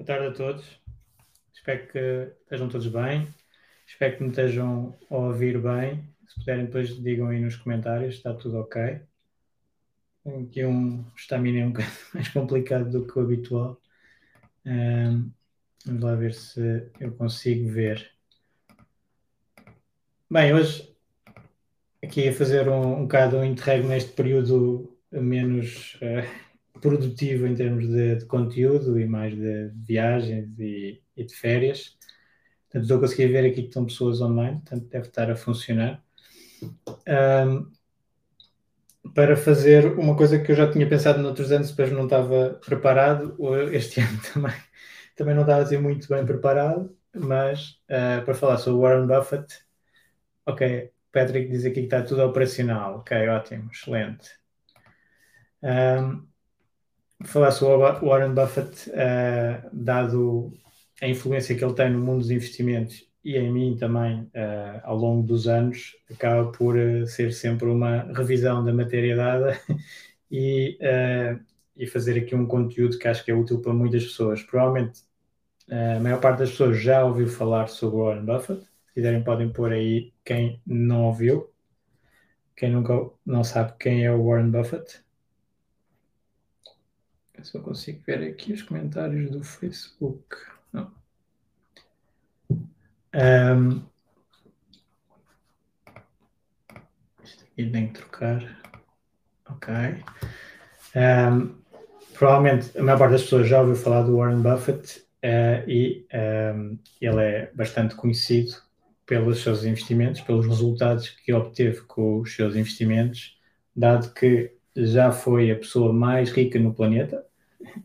Boa tarde a todos. Espero que estejam todos bem. Espero que me estejam a ouvir bem. Se puderem, depois digam aí nos comentários está tudo ok. Tenho aqui um estamina um bocado mais complicado do que o habitual. Um, vamos lá ver se eu consigo ver. Bem, hoje aqui a fazer um, um bocado um interregno neste período menos. Uh, produtivo em termos de, de conteúdo e mais de viagens e, e de férias. Portanto, estou a conseguir ver aqui que estão pessoas online, portanto, deve estar a funcionar. Um, para fazer uma coisa que eu já tinha pensado noutros anos, depois não estava preparado, este ano também, também não estava assim muito bem preparado, mas uh, para falar sobre Warren Buffett, ok, Patrick diz aqui que está tudo operacional, ok, ótimo, excelente. Um, falar sobre o Warren Buffett, uh, dado a influência que ele tem no mundo dos investimentos e em mim também uh, ao longo dos anos, acaba por uh, ser sempre uma revisão da matéria dada e, e fazer aqui um conteúdo que acho que é útil para muitas pessoas. Provavelmente a maior parte das pessoas já ouviu falar sobre o Warren Buffett. Se quiserem, podem pôr aí quem não ouviu. Quem nunca não sabe quem é o Warren Buffett. Eu consigo ver aqui os comentários do Facebook. Não. Um, isto aqui tem que trocar. Ok. Um, provavelmente a maior parte das pessoas já ouviu falar do Warren Buffett uh, e um, ele é bastante conhecido pelos seus investimentos, pelos resultados que obteve com os seus investimentos, dado que já foi a pessoa mais rica no planeta,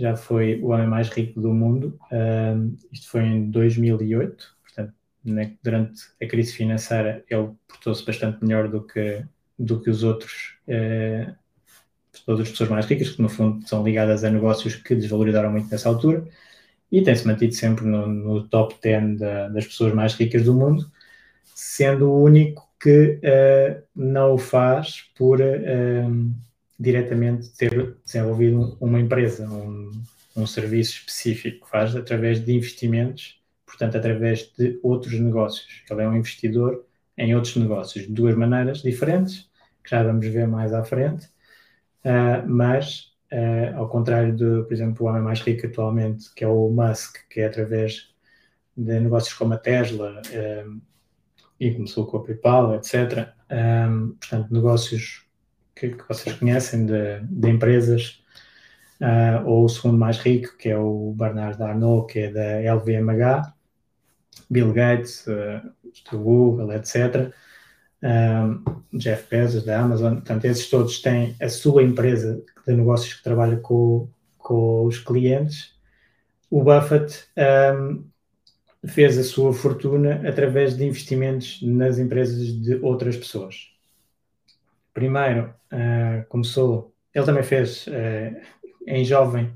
já foi o homem mais rico do mundo. Uh, isto foi em 2008, portanto, né, durante a crise financeira ele portou-se bastante melhor do que, do que os outros, uh, todas as pessoas mais ricas, que no fundo são ligadas a negócios que desvalorizaram muito nessa altura, e tem-se mantido sempre no, no top 10 da, das pessoas mais ricas do mundo, sendo o único que uh, não o faz por diretamente ter desenvolvido uma empresa, um, um serviço específico, faz através de investimentos, portanto, através de outros negócios. Ele é um investidor em outros negócios, de duas maneiras diferentes, que já vamos ver mais à frente, uh, mas, uh, ao contrário de, por exemplo, o homem mais rico atualmente, que é o Musk, que é através de negócios como a Tesla, uh, e começou com a PayPal, etc. Um, portanto, negócios que, que vocês conhecem de, de empresas, uh, ou o segundo mais rico, que é o Bernard Arnault, que é da LVMH, Bill Gates, uh, Google, etc. Um, Jeff Bezos da Amazon, portanto, esses todos têm a sua empresa de negócios que trabalha com, com os clientes. O Buffett um, fez a sua fortuna através de investimentos nas empresas de outras pessoas. Primeiro, uh, começou, ele também fez uh, em jovem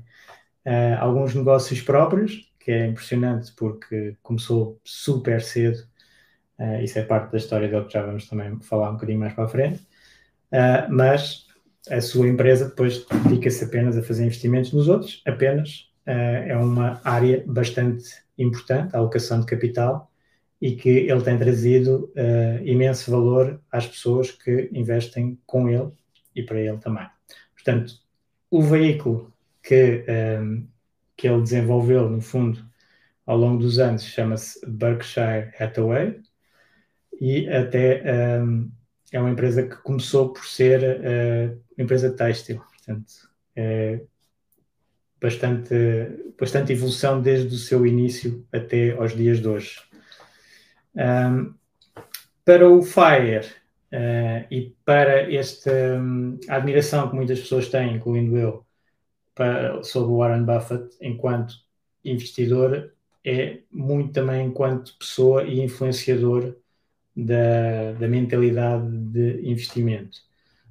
uh, alguns negócios próprios, que é impressionante porque começou super cedo. isso é parte da história dele que já vamos também falar um bocadinho mais para a frente. mas a sua empresa depois dedica-se apenas a fazer investimentos nos outros, apenas. é uma área bastante importante, a alocação de capital, e que ele tem trazido uh, imenso valor às pessoas que investem com ele e para ele também. Portanto, o veículo que, um, que ele desenvolveu, no fundo, ao longo dos anos, chama-se Berkshire Hathaway e até um, é uma empresa que começou por ser uh, empresa têxtil, portanto, é bastante, bastante evolução desde o seu início até aos dias de hoje. Um, para o FIRE uh, e para esta um, admiração que muitas pessoas têm, incluindo eu, para, sobre o Warren Buffett enquanto investidor, é muito também enquanto pessoa e influenciador da, da mentalidade de investimento.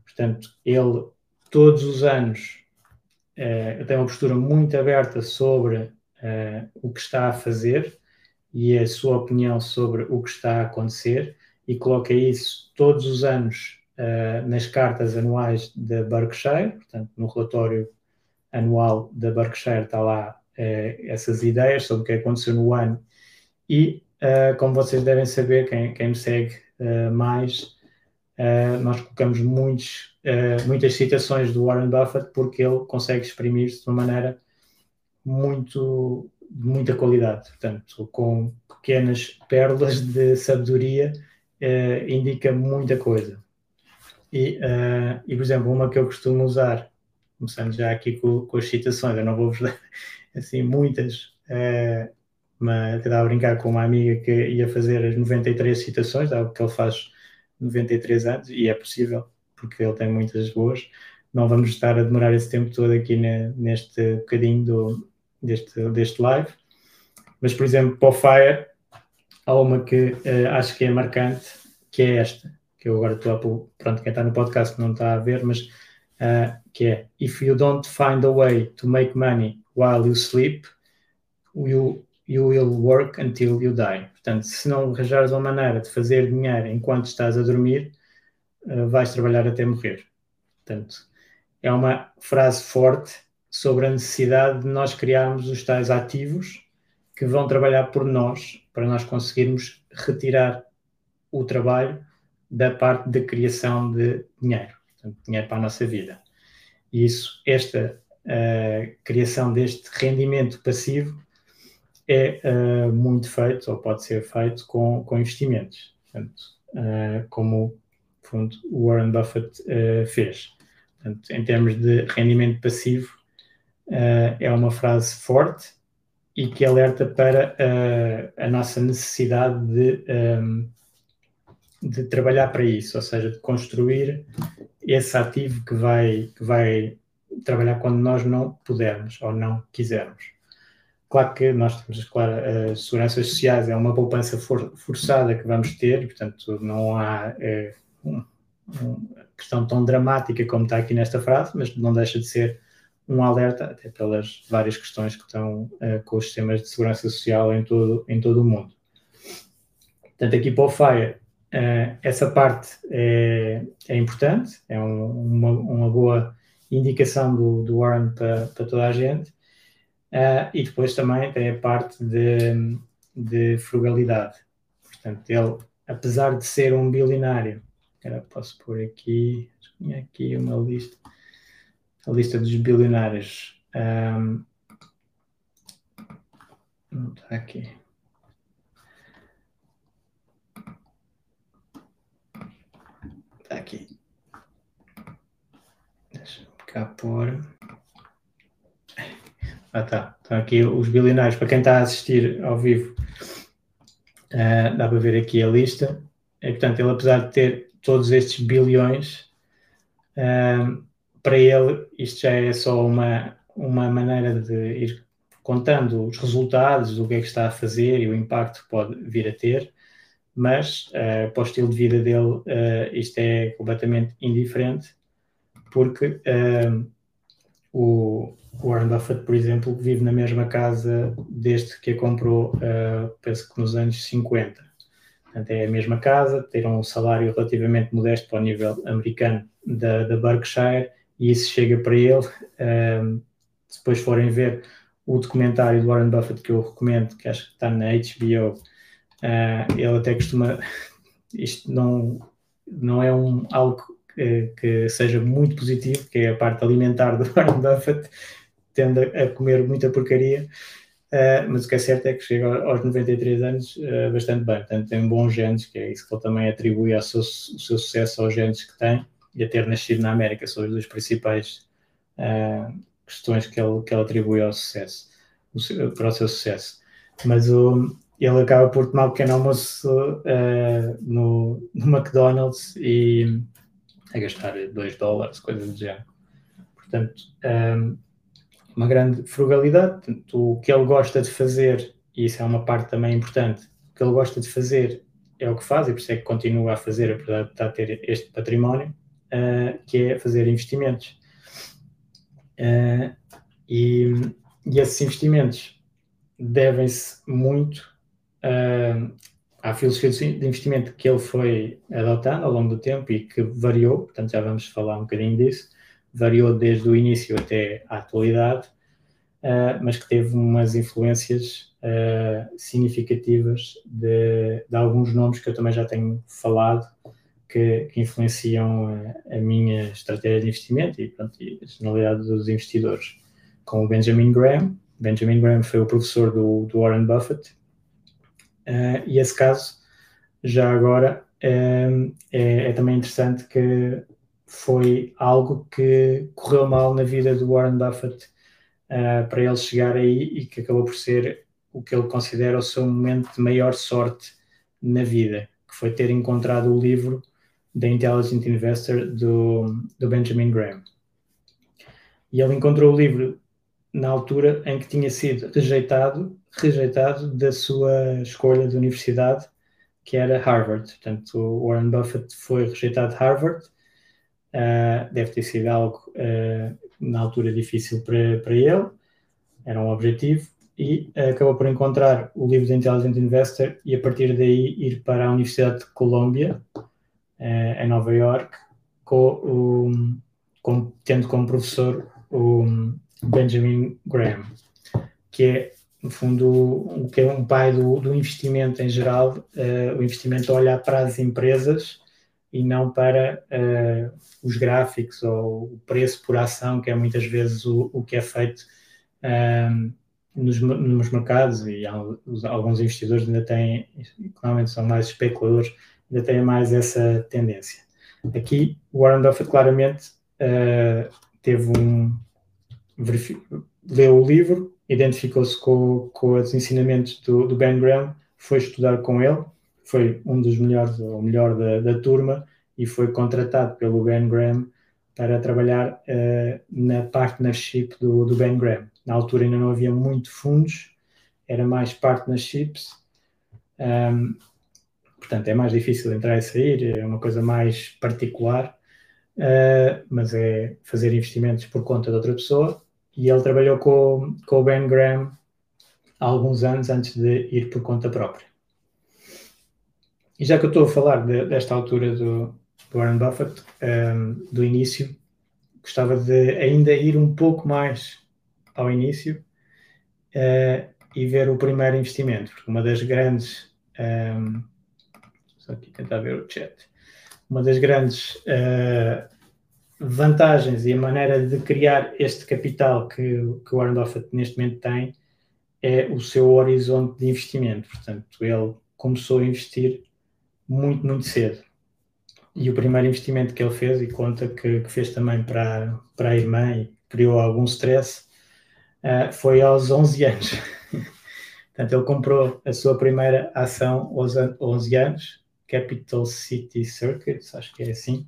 Portanto, ele todos os anos uh, tem uma postura muito aberta sobre uh, o que está a fazer e a sua opinião sobre o que está a acontecer e coloca isso todos os anos uh, nas cartas anuais da Berkshire, portanto, no relatório anual da Berkshire está lá essas ideias sobre o que aconteceu no ano. E Uh, como vocês devem saber, quem, quem me segue uh, mais, uh, nós colocamos muitos, muitas citações do Warren Buffett porque ele consegue exprimir-se de uma maneira muito de muita qualidade, portanto, com pequenas pérolas de sabedoria, indica muita coisa. E, e, por exemplo, uma que eu costumo usar, começando já aqui com, com as citações, eu não vou-vos dar assim muitas, mas estava a brincar com uma amiga que ia fazer as 93 citações, algo que ele faz 93 anos, e é possível, porque ele tem muitas boas. Não vamos estar a demorar esse tempo todo aqui neste bocadinho do, deste, deste live. Mas, por exemplo, para o Fire, há uma que uh, acho que é marcante, que é esta, que eu agora estou a. Pronto, quem está no podcast não está a ver, mas uh, que é: If you don't find a way to make money while you sleep, you you will work until you die. Portanto, se não arranjares uma maneira de fazer dinheiro enquanto estás a dormir, uh, vais trabalhar até morrer. Portanto, é uma frase forte sobre a necessidade de nós criarmos os tais ativos que vão trabalhar por nós, para nós conseguirmos retirar o trabalho da parte de criação de dinheiro, portanto, dinheiro para a nossa vida. E isso, esta uh, criação deste rendimento passivo é uh, muito feito, ou pode ser feito, com, com investimentos. Portanto, uh, como fundo, o Warren Buffett fez. Portanto, em termos de rendimento passivo, é uma frase forte e que alerta para a nossa necessidade de, um, de trabalhar para isso, ou seja, de construir esse ativo que vai, que vai trabalhar quando nós não pudermos ou não quisermos. Claro que nós temos, claro, as seguranças sociais é uma poupança for, forçada que vamos ter, portanto, não há é, um, uma questão tão dramática como está aqui nesta frase, mas não deixa de ser um alerta, até pelas várias questões que estão uh, com os sistemas de segurança social em todo, em todo o mundo. Portanto, aqui para o FIRE, uh, essa parte é, é importante, é um, uma, uma, boa indicação do, do Warren para, para toda a gente. Uh, e depois também tem a parte de, de frugalidade. Portanto, ele, apesar de ser um bilionário, era, posso pôr aqui, tinha aqui uma lista, a lista dos bilionários. Um, não está aqui. Está aqui. Deixa-me cá pôr. Ah, tá. Estão aqui os bilionários. Para quem está a assistir ao vivo, uh, dá para ver aqui a lista. E, portanto, ele, apesar de ter todos estes bilhões, uh, para ele isto já é só uma, uma maneira de ir contando os resultados do que é que está a fazer e o impacto que pode vir a ter, mas uh, para o estilo de vida dele uh, isto é completamente indiferente, porque uh, o, Warren Buffett, por exemplo, vive na mesma casa desde que a comprou, penso que nos anos 50. Portanto, é a mesma casa, tem um salário relativamente modesto para o nível americano da, da Berkshire e isso chega para ele. Uh, se depois forem ver o documentário do Warren Buffett que eu recomendo, que acho que está na HBO, uh, eh, ele até costuma. Isto não, não é um, algo que, que, seja muito positivo, que é a parte alimentar do Warren Buffett, tende a comer muita porcaria, uh, mas o que é certo é que chega aos 93 anos uh, bastante bem, portanto tem bons genes, que é isso que ele também atribui ao seu, seu sucesso aos genes que tem, e a ter nascido na América, são as duas principais uh, questões que ele, que ele atribui ao sucesso, para o seu sucesso. Mas o, ele acaba por tomar um pequeno almoço uh, no, no McDonald's e a gastar 2 dólares, coisa do género. Portanto, um, uma grande frugalidade. o que ele gosta de fazer, e isso é uma parte também importante, o que ele gosta de fazer é o que faz, e por isso é que continua a fazer, apesar de estar a ter este património, uh, que é fazer investimentos. Uh, e, e, esses investimentos devem-se muito uh, à filosofia de investimento que ele foi adotando ao longo do tempo e que variou, portanto já vamos falar um bocadinho disso, variou desde o início até à atualidade, uh, mas que teve umas influências uh, significativas de, de, alguns nomes que eu também já tenho falado, que, que influenciam a, a, minha estratégia de investimento e, pronto, e a generalidade dos investidores, como o Benjamin Graham. Benjamin Graham foi o professor do, do Warren Buffett, uh, e esse caso, já agora, é, é, também interessante que foi algo que correu mal na vida do Warren Buffett uh, para ele chegar aí e que acabou por ser o que ele considera o seu momento de maior sorte na vida, que foi ter encontrado o livro The Intelligent Investor do, do Benjamin Graham. E ele encontrou o livro na altura em que tinha sido rejeitado, rejeitado da sua escolha de universidade, que era Harvard. Portanto, o Warren Buffett foi rejeitado de Harvard Uh, deve ter sido algo uh, na altura difícil para, ele, era um objetivo, e uh, acabou por encontrar o livro de Intelligent Investor e a partir daí ir para a Universidade de Colômbia, em Nova York, com, com, tendo como professor o Benjamin Graham, que é, no fundo, o que é um pai do, do investimento em geral, o investimento a olhar para as empresas e não para uh, os gráficos ou o preço por ação, que é muitas vezes o, o que é feito ehm, nos, nos, mercados. E alguns investidores ainda têm, normalmente são mais especuladores, ainda têm mais essa tendência. Aqui, Warren Buffett claramente uh, teve um. leu o livro, identificou-se com, com os ensinamentos do, do Ben Graham, foi estudar com ele foi um dos melhores, ou melhor da, da turma, e foi contratado pelo Ben Graham para trabalhar uh, na partnership do, do, Ben Graham. Na altura ainda não havia muito fundos, era mais partnerships, um, portanto é mais difícil entrar e sair, é uma coisa mais particular, uh, mas é fazer investimentos por conta de outra pessoa. E ele trabalhou com, com o Ben Graham há alguns anos antes de ir por conta própria. E já que eu estou a falar de, desta altura do, do Warren Buffett, um, ehm, do início, gostava de ainda ir um pouco mais ao início uh, e ver o primeiro investimento, porque uma das grandes. Um, ehm, só aqui tentar ver o chat. Uma das grandes uh, vantagens e a maneira de criar este capital que, que o Warren Buffett neste momento tem é o seu horizonte de investimento. Portanto, ele começou a investir muito, muito cedo. E o primeiro investimento que ele fez, e conta que, que fez também para, para a irmã e criou algum stress, uh, foi aos 11 anos. Portanto, ele comprou a sua primeira ação aos 11 anos, Capital City Circuits, acho que é assim.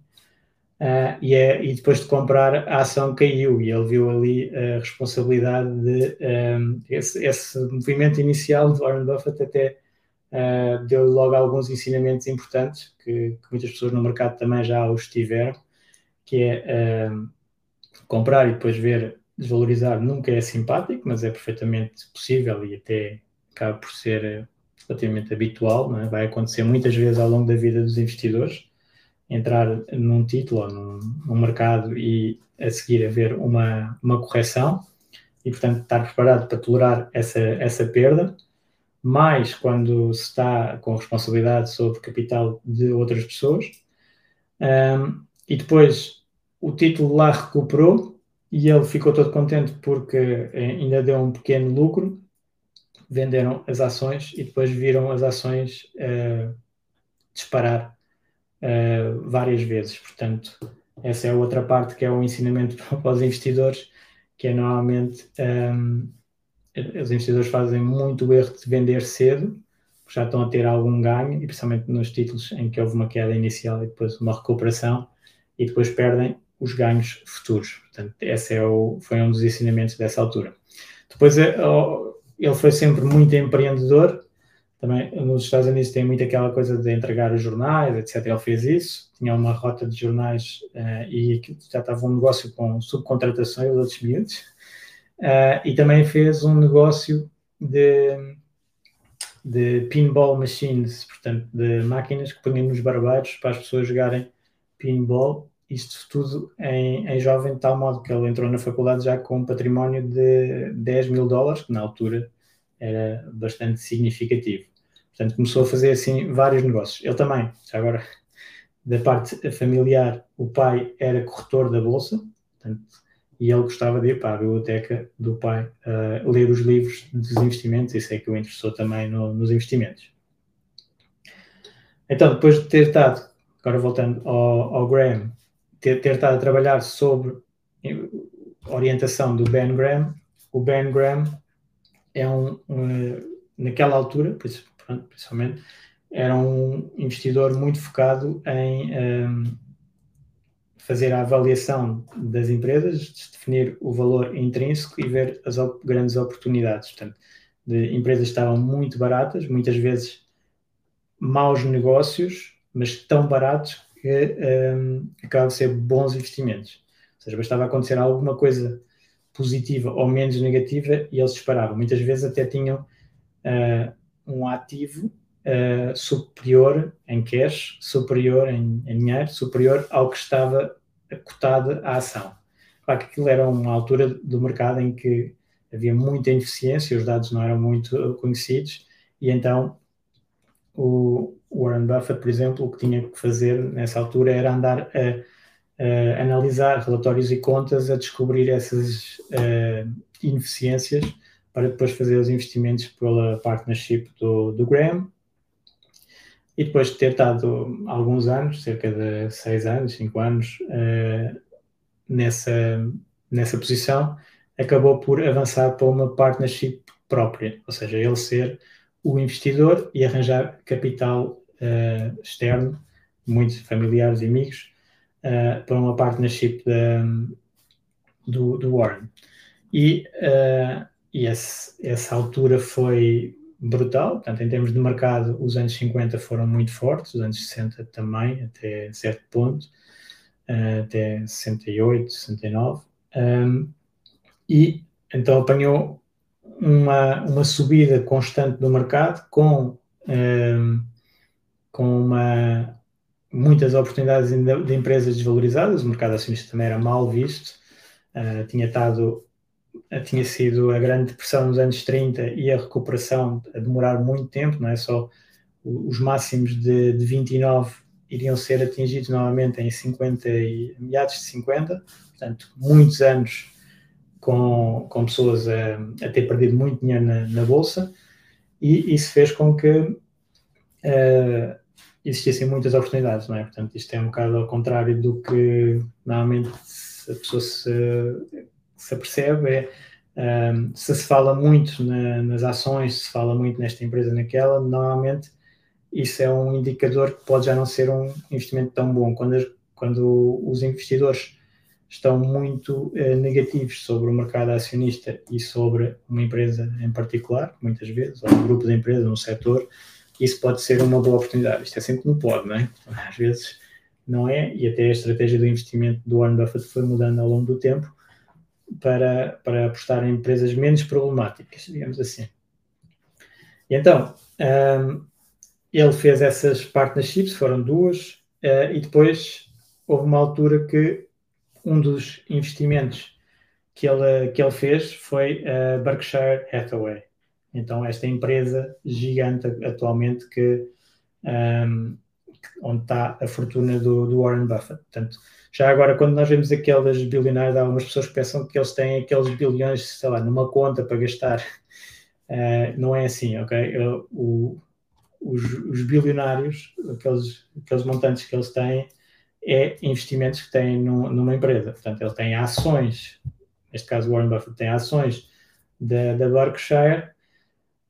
Uh, e, é, e, depois de comprar, a ação caiu e ele viu ali a responsabilidade de um, eh, esse, esse, movimento inicial de Warren Buffett até uh, deu logo alguns ensinamentos importantes que, que, muitas pessoas no mercado também já os tiveram, que é comprar e depois ver desvalorizar nunca é simpático, mas é perfeitamente possível e até acaba por ser relativamente habitual, é? vai acontecer muitas vezes ao longo da vida dos investidores, entrar num título ou num, num mercado e a seguir haver uma, uma correção e, portanto, estar preparado para tolerar essa, essa perda mais quando se está com responsabilidade sobre capital de outras pessoas. Um, e depois o título lá recuperou e ele ficou todo contente porque ainda deu um pequeno lucro. Venderam as ações e depois viram as ações uh, disparar uh, várias vezes. Portanto, essa é outra parte que é o ensinamento para os investidores, que é normalmente um, os investidores fazem muito o erro de vender cedo, já estão a ter algum ganho, e principalmente nos títulos em que houve uma queda inicial e depois uma recuperação, e depois perdem os ganhos futuros. Portanto, esse é o, foi um dos ensinamentos dessa altura. Depois, eh, ele foi sempre muito empreendedor, também nos Estados Unidos tem muito aquela coisa de entregar os jornais, etc. Ele fez isso, tinha uma rota de jornais uh, e já estava um negócio com subcontratações dos outros miúdos. Uh, e também fez um negócio de, de pinball machines, portanto, de máquinas que punham nos barbeiros para as pessoas jogarem pinball. Isto tudo em, em jovem, de tal modo que ele entrou na faculdade já com um património de 10 mil dólares, que na altura era bastante significativo. Portanto, começou a fazer assim vários negócios. Ele também, já agora, da parte familiar, o pai era corretor da bolsa, portanto, e ele gostava de ir para a biblioteca do pai uh, ler os livros dos investimentos, isso é que o interessou também no, nos investimentos. Então, depois de ter estado, agora voltando ao, ao Graham, ter, ter estado a trabalhar sobre orientação do Ben Graham, o Ben Graham é um, um naquela altura, principalmente, era um investidor muito focado em um, fazer a avaliação das empresas, definir o valor intrínseco e ver as op grandes oportunidades. Portanto, de empresas estavam muito baratas, muitas vezes maus negócios, mas tão baratos que um, acabam de ser bons investimentos. Ou seja, bastava acontecer alguma coisa positiva ou menos negativa e eles disparavam. Muitas vezes até tinham uh, um ativo uh, superior em cash, superior em, em, dinheiro, superior ao que estava cotado a ação. Claro que aquilo era uma altura do mercado em que havia muita ineficiência, os dados não eram muito conhecidos, e então o Warren Buffett, por exemplo, o que tinha que fazer nessa altura era andar a uh, analisar relatórios e contas a descobrir essas uh, ineficiências para depois fazer os investimentos pela partnership do, do Graham. E depois de ter estado alguns anos, cerca de seis anos, cinco anos, uh, nessa, nessa posição, acabou por avançar para uma partnership própria, ou seja, ele ser o investidor e arranjar capital uh, externo, muitos familiares e amigos, uh, para uma partnership do, do Warren. E, uh, e esse, essa altura foi brutal, portanto, em termos de mercado, os anos 50 foram muito fortes, os anos 60 também, até certo ponto, uh, até 68, 69, um, e então apanhou uma, uma subida constante do mercado com, um, com uma, muitas oportunidades de empresas desvalorizadas, o mercado acionista também era mal visto, uh, tinha estado tinha sido a grande depressão nos anos 30 e a recuperação a demorar muito tempo, não é? Só os máximos de, de 29 iriam ser atingidos novamente em 50 e meados de 50, portanto, muitos anos com, com pessoas a, a ter perdido muito dinheiro na, na bolsa, e isso fez com que uh, existissem muitas oportunidades, não é? Portanto, isto é um bocado ao contrário do que normalmente a pessoa se, se apercebe, é um, se se fala muito na, nas ações, se fala muito nesta empresa, naquela, normalmente isso é um indicador que pode já não ser um investimento tão bom. Quando, quando os investidores estão muito uh, negativos sobre o mercado acionista e sobre uma empresa em particular, muitas vezes, ou um grupo de empresas, um setor, isso pode ser uma boa oportunidade. Isto é sempre um pode, não é? Às vezes não é, e até a estratégia do investimento do Warren Buffett foi mudando ao longo do tempo para, para apostar em empresas menos problemáticas, digamos assim. E então, um, ele fez essas partnerships, foram duas, uh, e depois houve uma altura que um dos investimentos que ele, que ele fez foi a Berkshire Hathaway. Então, esta empresa gigante atualmente que, um, onde está a fortuna do, do, Warren Buffett. Portanto, já agora, quando nós vemos aquelas bilionárias, há algumas pessoas que pensam que eles têm aqueles bilhões, sei lá, numa conta para gastar. Uh, não é assim, ok? Eu, o, os, os, bilionários, aqueles, aqueles montantes que eles têm, é investimentos que têm no, numa empresa. Portanto, ele tem ações, neste caso Warren Buffett tem ações da, da Berkshire,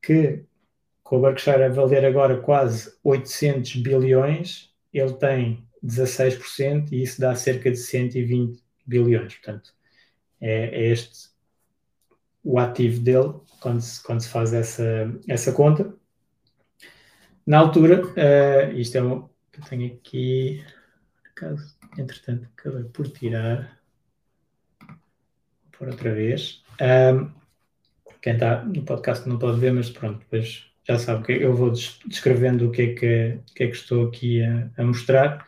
que com o Berkshire a valer agora quase 800 bilhões, ele tem 16% e isso dá cerca de 120 bilhões. Portanto, é, é este o ativo dele quando se, quando se faz essa, essa conta. Na altura, uh, isto é que eu tenho aqui, caso, entretanto, acabei por tirar, por outra vez. Um, quem está no podcast não pode ver, mas pronto, depois já sabe que eu vou descrevendo o que é que, que, é que estou aqui a, a mostrar.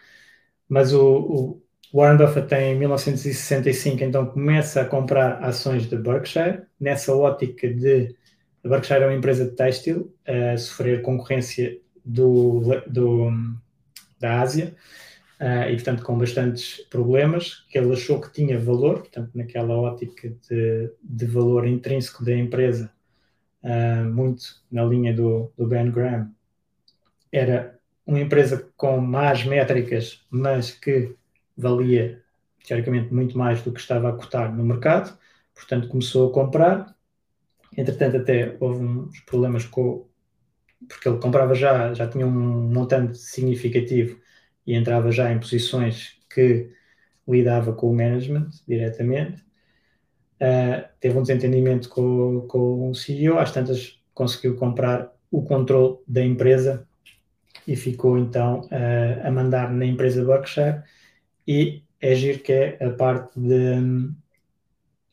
Mas o, o, Warren Buffett em 1965 então começa a comprar ações da Berkshire, nessa ótica de a Berkshire é uma empresa de têxtil a sofrer concorrência do, do, da Ásia uh, e, portanto, com bastantes problemas, que ele achou que tinha valor, portanto, naquela ótica de, de valor intrínseco da empresa, uh, muito na linha do, do Ben Graham, era uma empresa com más métricas, mas que valia, teoricamente, muito mais do que estava a cotar no mercado, portanto, começou a comprar. Entretanto, até houve uns problemas com. Porque ele comprava já, já tinha um montante significativo e entrava já em posições que lidava com o management diretamente. Uh, teve um desentendimento com, com o CEO, às tantas conseguiu comprar o controle da empresa e ficou então uh, a mandar na empresa Berkshire e é giro que é a parte de,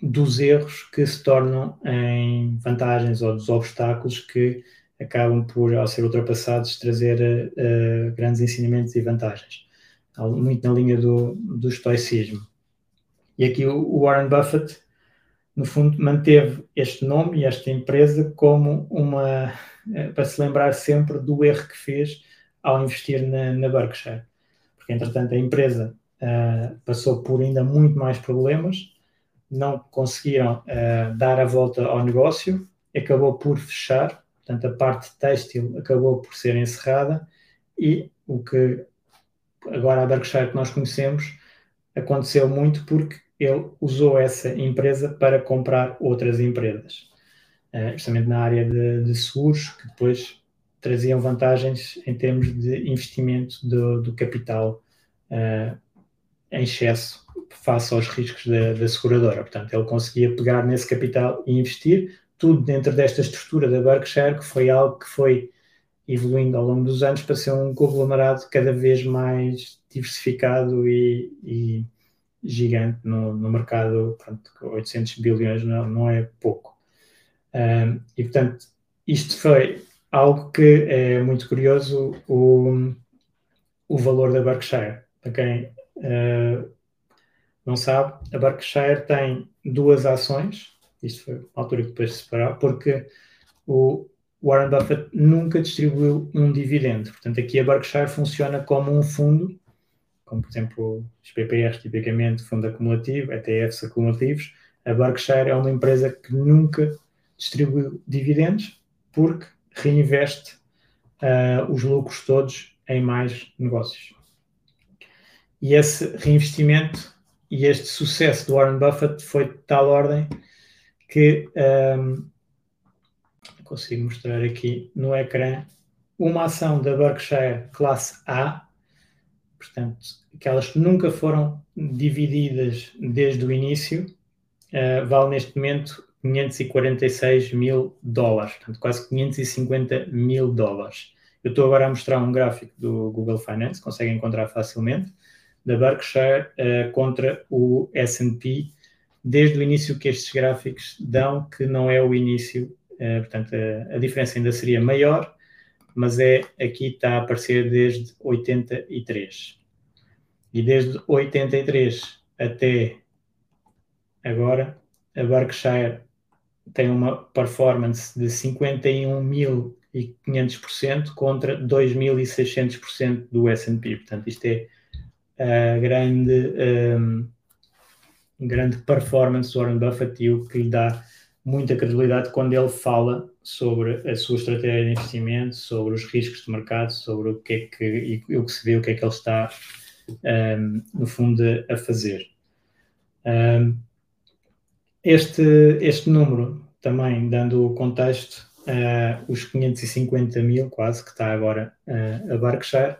dos erros que se tornam em vantagens ou dos obstáculos que acabam por, ao ser ultrapassados, trazer uh, grandes ensinamentos e vantagens. Muito na linha do, do estoicismo. E aqui o Warren Buffett, no fundo, manteve este nome e esta empresa como uma. Uh, para se lembrar sempre do erro que fez ao investir na, na Berkshire. Porque, entretanto, a empresa uh, passou por ainda muito mais problemas, não conseguiram dar a volta ao negócio, acabou por fechar Portanto, a parte têxtil acabou por ser encerrada e o que agora a Berkshire que nós conhecemos aconteceu muito porque ele usou essa empresa para comprar outras empresas, uh, justamente na área de, de, seguros, que depois traziam vantagens em termos de investimento do, do capital uh, em excesso face aos riscos da, da seguradora. Portanto, ele conseguia pegar nesse capital e investir, tudo dentro desta estrutura da Berkshire, que foi algo que foi evoluindo ao longo dos anos para ser um conglomerado cada vez mais diversificado e, e gigante no, no mercado, pronto, 800 bilhões não, não é pouco. Um, e, portanto, isto foi algo que é muito curioso, o, o valor da Berkshire. Para quem uh, não sabe, a Berkshire tem duas ações, isto foi uma altura que depois se separar, porque o Warren Buffett nunca distribuiu um dividendo. Portanto, aqui a Berkshire funciona como um fundo, como por exemplo os PPRs, tipicamente fundo acumulativo, ETFs acumulativos. A Berkshire é uma empresa que nunca distribuiu dividendos porque reinveste uh, os lucros todos em mais negócios. E esse reinvestimento e este sucesso do Warren Buffett foi de tal ordem que um, consigo mostrar aqui no ecrã uma ação da Berkshire classe A, portanto, aquelas que nunca foram divididas desde o início, uh, vale neste momento 546 mil dólares, portanto, quase 550 mil dólares. Eu estou agora a mostrar um gráfico do Google Finance, conseguem encontrar facilmente, da Berkshire uh, contra o S&P desde o início que estes gráficos dão, que não é o início, uh, portanto, a, a, diferença ainda seria maior, mas é aqui está a aparecer desde 83. E desde 83 até agora, a Berkshire tem uma performance de 51.500 2.500% contra 2.600% do S&P. Portanto, isto é a grande, um, grande performance do Warren Buffett e o que lhe dá muita credibilidade quando ele fala sobre a sua estratégia de investimento, sobre os riscos de mercado, sobre o que é que, e o que se vê, o que é que ele está, um, no fundo, a fazer. Um, este, este número, também dando o contexto, uh, os 550 mil, quase, que está agora uh, a Berkshire,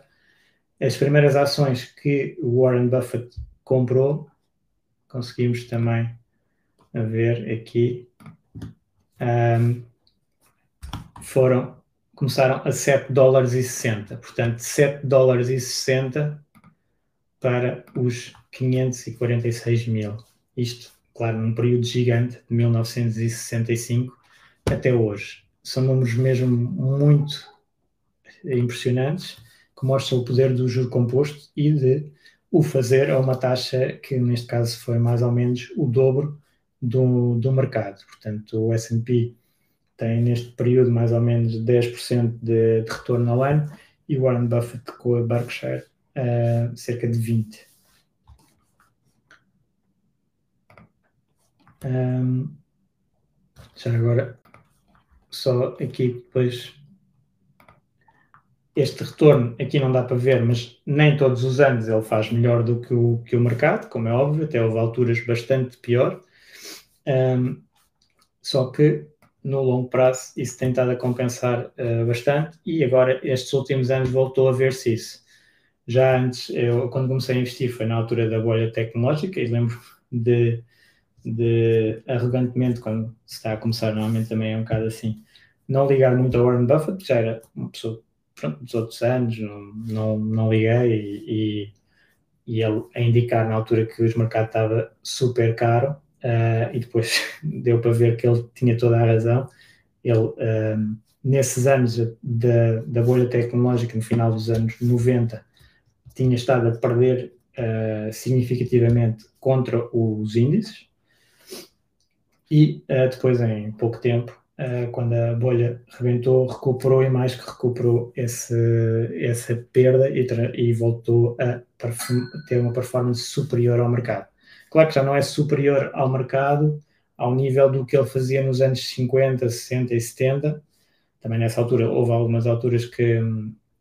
as primeiras ações que Warren Buffett comprou, conseguimos também ver aqui, um, foram, começaram a 7 dólares e 60. Portanto, 7 dólares e 60 para os 546 mil. Isto claro, num período gigante, de 1965 até hoje. São números mesmo muito impressionantes, que mostram o poder do juro composto e de o fazer a uma taxa que, neste caso, foi mais ou menos o dobro do, do mercado. Portanto, o S&P tem, neste período, mais ou menos 10% de, de retorno ao ano e Warren Buffett com a Berkshire uh, cerca de 20%. Um, já agora, só aqui depois. Este retorno aqui não dá para ver, mas nem todos os anos ele faz melhor do que o, que o mercado, como é óbvio, até houve alturas bastante pior. Um, só que no longo prazo isso tem estado a compensar uh, bastante e agora estes últimos anos voltou a ver-se isso. Já antes, eu quando comecei a investir foi na altura da bolha tecnológica e lembro de de arrogantemente, quando se está a começar, normalmente também é um bocado assim, não ligar muito a Warren Buffett, já era uma pessoa pronto, dos outros anos, não, não, não liguei e, e, ele a indicar na altura que o mercado estava super caro uh, e depois deu para ver que ele tinha toda a razão. Ele, uh, nesses anos da, da bolha tecnológica, no final dos anos 90, tinha estado a perder uh, significativamente contra os índices, e depois, em pouco tempo, uh, quando a bolha rebentou, recuperou e mais que recuperou esse, essa perda e, e voltou a ter uma performance superior ao mercado. Claro que já não é superior ao mercado ao nível do que ele fazia nos anos 50, 60 e 70. Também nessa altura houve algumas alturas que,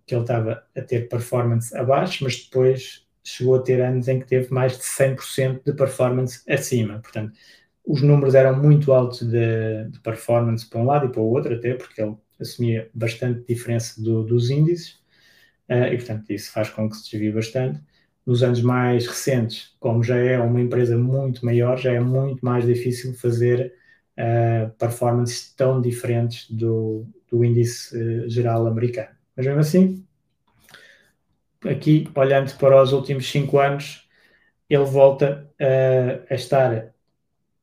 que ele estava a ter performance abaixo, mas depois chegou a ter anos em que teve mais de 100% de performance acima. Portanto, os números eram muito altos de, de, performance para um lado e para o outro, até porque ele assumia bastante diferença do, dos índices, uh, e portanto isso faz com que se desvie bastante. Nos anos mais recentes, como já é uma empresa muito maior, já é muito mais difícil fazer uh, performances tão diferentes do, do índice uh, geral americano. Mas mesmo assim, aqui, olhando para os últimos cinco anos, ele volta a estar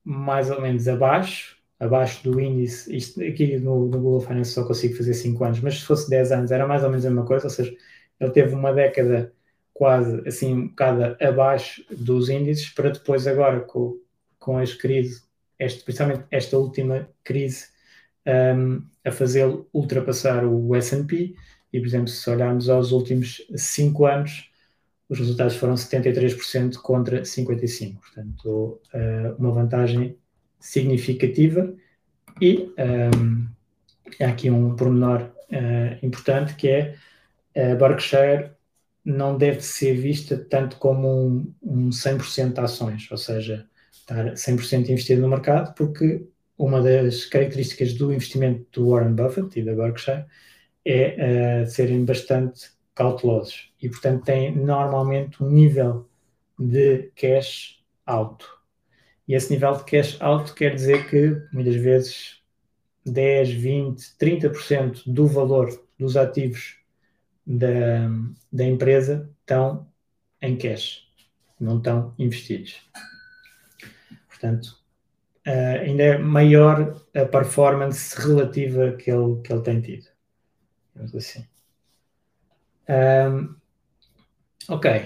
mais ou menos abaixo, abaixo do índice, isto aqui no, no Google Finance só consigo fazer 5 anos, mas se fosse 10 anos era mais ou menos a mesma coisa, ou seja, ele teve uma década quase assim um bocado abaixo dos índices, para depois agora com, com as crises, este, principalmente esta última crise, um, a fazê-lo ultrapassar o S&P, e por exemplo, se olharmos aos últimos 5 anos, os resultados foram 73% contra 55%. Portanto, uh, uma vantagem significativa. E um, ehm, há aqui um pormenor uh, importante que é a Berkshire não deve ser vista tanto como um, um 100% de ações, ou seja, estar 100% investido no mercado, porque uma das características do investimento do Warren Buffett e da Berkshire é uh, serem bastante cautelosos e, portanto, têm normalmente um nível de cash alto. E esse nível de cash alto quer dizer que muitas vezes 10, 20, 30% do valor dos ativos da, da empresa estão em cash, não estão investidos. Portanto, uh, ainda é maior a performance relativa que ele, que ele tem tido. Assim. Um, ok.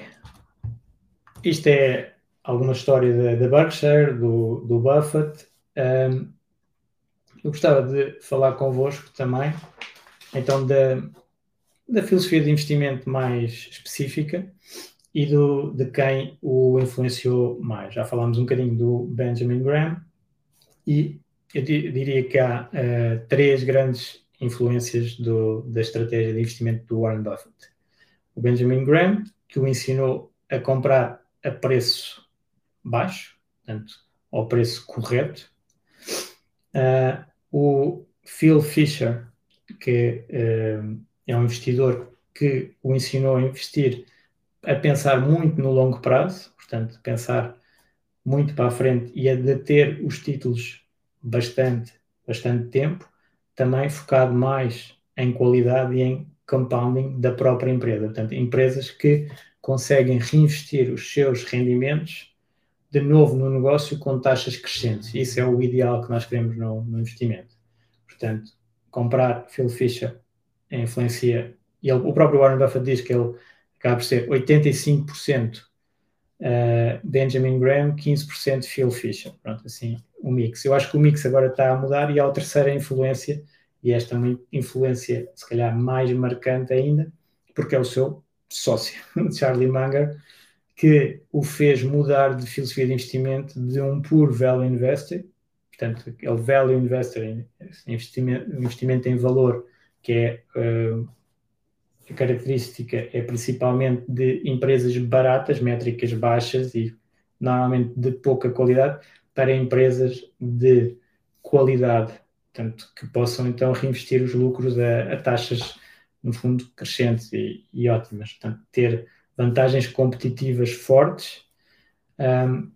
Isto é alguma história da Berkshire, do, do Buffett. Um, eu gostava de falar convosco também então da, da filosofia de investimento mais específica e do, de quem o influenciou mais. Já falámos um bocadinho do Benjamin Graham e eu diria que há uh, três grandes influências do, da estratégia de investimento do Warren Buffett. O Benjamin Graham, que o ensinou a comprar a preço baixo, portanto, ao preço correto. Uh, o Phil Fisher, que uh, é um investidor que o ensinou a investir, a pensar muito no longo prazo, portanto, pensar muito para a frente e a deter os títulos bastante, bastante tempo, também focado mais em qualidade e em compounding da própria empresa. Portanto, empresas que conseguem reinvestir os seus rendimentos de novo no negócio com taxas crescentes. Isso é o ideal que nós queremos no, no investimento. Portanto, comprar Phil Fisher influencia, ele, o próprio Warren Buffett diz que ele acaba por ser 85% uh, Benjamin Graham, 15% Phil Fisher. Pronto, assim, o mix. Eu acho que o mix agora está a mudar e há a terceira influência, e esta é uma influência, se calhar, mais marcante ainda, porque é o seu sócio, Charlie Munger, que o fez mudar de filosofia de investimento de um puro value investor, portanto, aquele value investor, investimento, investimento em valor, que é uh, a característica é principalmente de empresas baratas, métricas baixas e normalmente de pouca qualidade, para empresas de qualidade, portanto, que possam então reinvestir os lucros a, a taxas, no fundo, crescentes e, e, ótimas. Portanto, ter vantagens competitivas fortes um,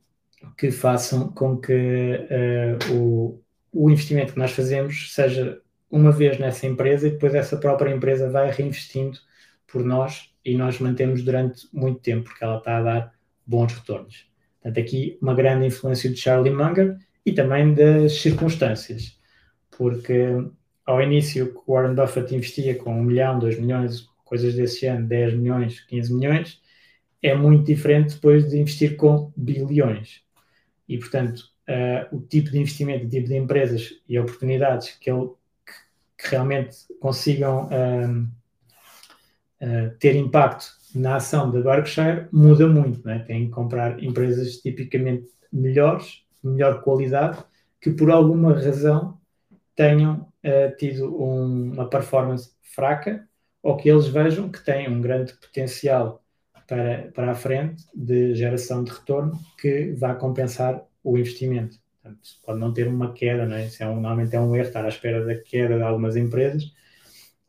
que façam com que uh, o, o investimento que nós fazemos seja uma vez nessa empresa e depois essa própria empresa vai reinvestindo por nós e nós mantemos durante muito tempo, porque ela está a dar bons retornos. Portanto, aqui uma grande influência de Charlie Munger e também das circunstâncias, porque ao início o Warren Buffett investia com 1 milhão, 2 milhões, coisas desse ano, 10 milhões, 15 milhões, é muito diferente depois de investir com bilhões. E, portanto, uh, o tipo de investimento, o tipo de empresas e oportunidades que ele que realmente consigam uh, uh, ter impacto na ação da Berkshire muda muito, né? tem que comprar empresas tipicamente melhores, melhor qualidade, que por alguma razão tenham uh, tido um, uma performance fraca ou que eles vejam que têm um grande potencial para, para a frente de geração de retorno que vai compensar o investimento. Portanto, pode não ter uma queda, não é? Isso é um, normalmente é um erro estar à espera da queda de algumas empresas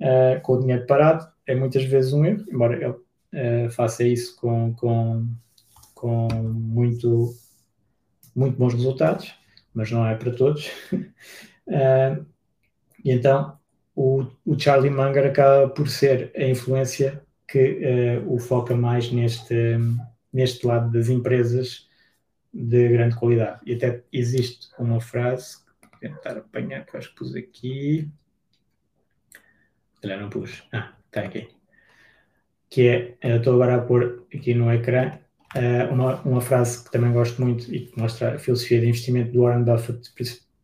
uh, com o dinheiro parado, é muitas vezes um erro, embora ele uh, faça isso com, com, com muito, muito bons resultados, mas não é para todos. uh, e então o, o, Charlie Munger acaba por ser a influência que o foca mais neste, neste lado das empresas de grande qualidade. E até existe uma frase tentar apanhar, que eu acho que pus aqui. Olha, não pus. Ah, está aqui. Que é, estou agora a pôr aqui no ecrã eh, uma, uma frase que também gosto muito e que mostra a filosofia de investimento do Warren Buffett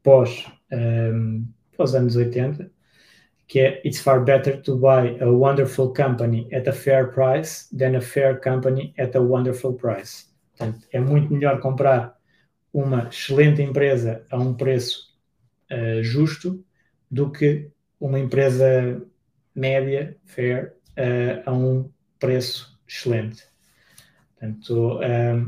pós, um, ehm, pós anos 80, que é It's far better to buy a wonderful company at a fair price than a fair company at a wonderful price. Portanto, é muito melhor comprar uma excelente empresa a um preço uh, justo do que uma empresa média, fair, uh, a um preço excelente. Portanto, eh,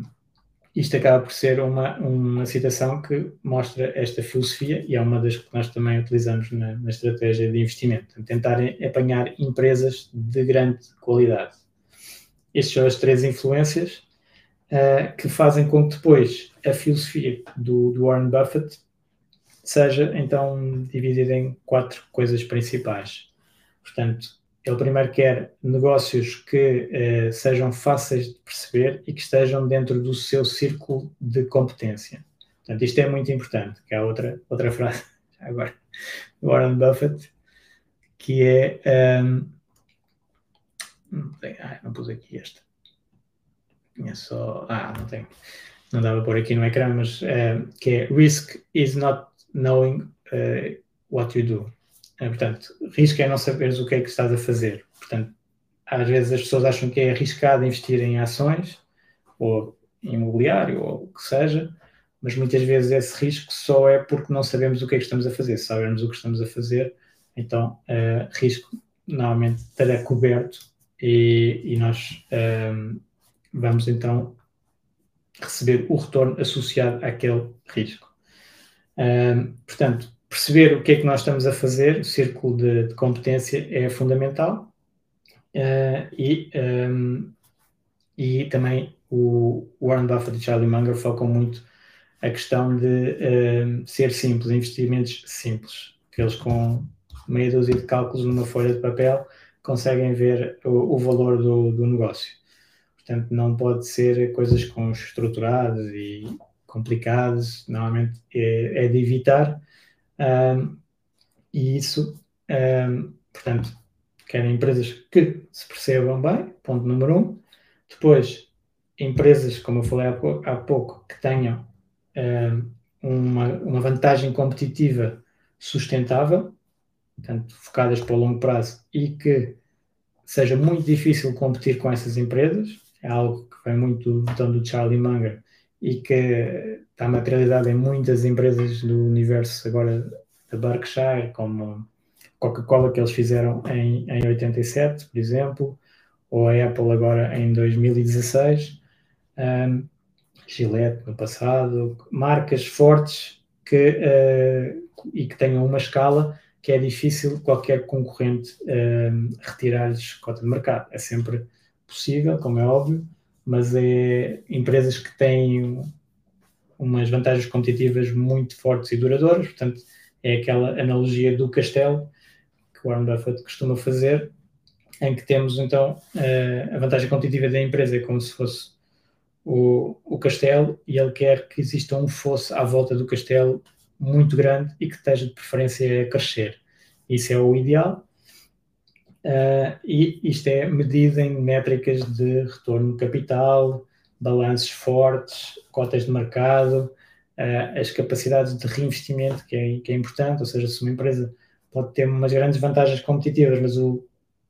isto acaba por ser uma, uma citação que mostra esta filosofia e é uma das que nós também utilizamos na, na estratégia de investimento. Tentar apanhar empresas de grande qualidade. Estas são as três influências uh, que fazem com que depois a filosofia do, do Warren Buffett seja então dividida em quatro coisas principais. Portanto, ele primeiro quer negócios que uh, sejam fáceis de perceber e que estejam dentro do seu círculo de competência. Portanto, isto é muito importante, que é outra, outra frase agora do Warren Buffett, que é um, ah, não pus aqui esta tinha só. Ah, não tem. Não dava por aqui no ecrã, mas uh, que é Risk is not knowing uh, what you do. portanto, risco é não saberes o que é que estás a fazer. Portanto, às vezes as pessoas acham que é arriscado investir em ações ou imobiliário ou o que seja, mas muitas vezes esse risco só é porque não sabemos o que é que estamos a fazer. Se sabemos o que estamos a fazer, então uh, risco normalmente estará coberto e, e nós uh, vamos então receber o retorno associado àquele risco. Uh, portanto, perceber o que é que nós estamos a fazer, o círculo de, de competência é fundamental e, um, e também o Warren Buffett e Charlie Munger focam muito a questão de uh, ser simples, investimentos simples, que eles com meia dúzia de cálculos numa folha de papel conseguem ver o, o valor do, do, negócio. Portanto, não pode ser coisas com estruturadas e complicadas, normalmente é, é de evitar. Um, e isso, um, portanto, querem empresas que se percebam bem, ponto número um. Depois, empresas, como eu falei há pouco, que tenham uma, uma vantagem competitiva sustentável, portanto, focadas para o longo prazo e que seja muito difícil competir com essas empresas, é algo que vem muito do então, do Charlie Munger e que está materializado em muitas empresas do universo agora da Berkshire, como Coca-Cola que eles fizeram em, em 87, por exemplo, ou a Apple agora em 2016. Um, Gillette no passado, marcas fortes que, uh, e que tenham uma escala que é difícil qualquer concorrente uh, retirar-lhes cota de mercado. É sempre possível, como é óbvio, mas é empresas que têm umas vantagens competitivas muito fortes e duradouras, portanto, é aquela analogia do castelo que o Warren Buffett costuma fazer, em que temos então a vantagem competitiva da empresa é como se fosse o, o castelo e ele quer que exista um fosso à volta do castelo muito grande e que esteja de preferência a crescer. Isso é o ideal. Uh, e isto é medido em métricas de retorno capital, balanços fortes, cotas de mercado, uh, as capacidades de reinvestimento, que é, que é importante, ou seja, se uma empresa pode ter umas grandes vantagens competitivas, mas o,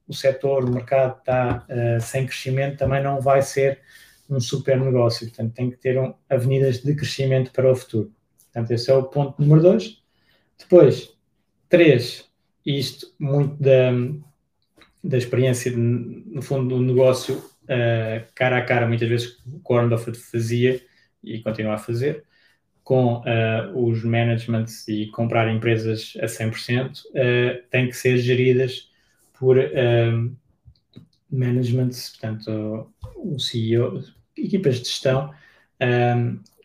o setor, o mercado está uh, sem crescimento, também não vai ser um super negócio. Portanto, tem que ter um, avenidas de crescimento para o futuro. Portanto, esse é o ponto número dois. Depois, três, isto muito da, da experiência, de, no fundo, do negócio uh, cara a cara, muitas vezes o Warren Buffett fazia e continua a fazer, com uh, os managements e comprar empresas a 100%, uh, têm que ser geridas por managements, portanto, o CEO, equipas de gestão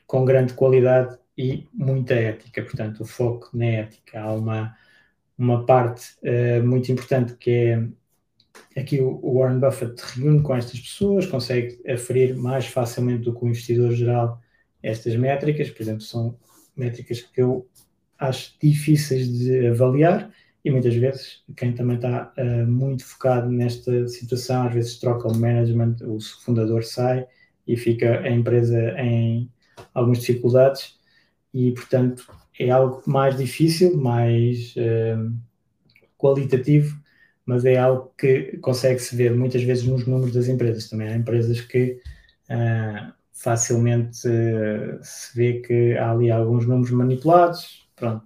com grande qualidade e muita ética, portanto, o foco na ética. Há uma, uma parte uh, muito importante que é aqui o Warren Buffett reúne com estas pessoas, consegue aferir mais facilmente do que o investidor geral estas métricas, por exemplo, são métricas que eu acho difíceis de avaliar e muitas vezes quem também está uh, muito focado nesta situação, às vezes troca o management, o fundador sai e fica a empresa em algumas dificuldades e, portanto, é algo mais difícil, mais uh, qualitativo, mas é algo que consegue-se ver muitas vezes nos números das empresas também. Há empresas que uh, facilmente uh, se vê que há ali alguns números manipulados, pronto,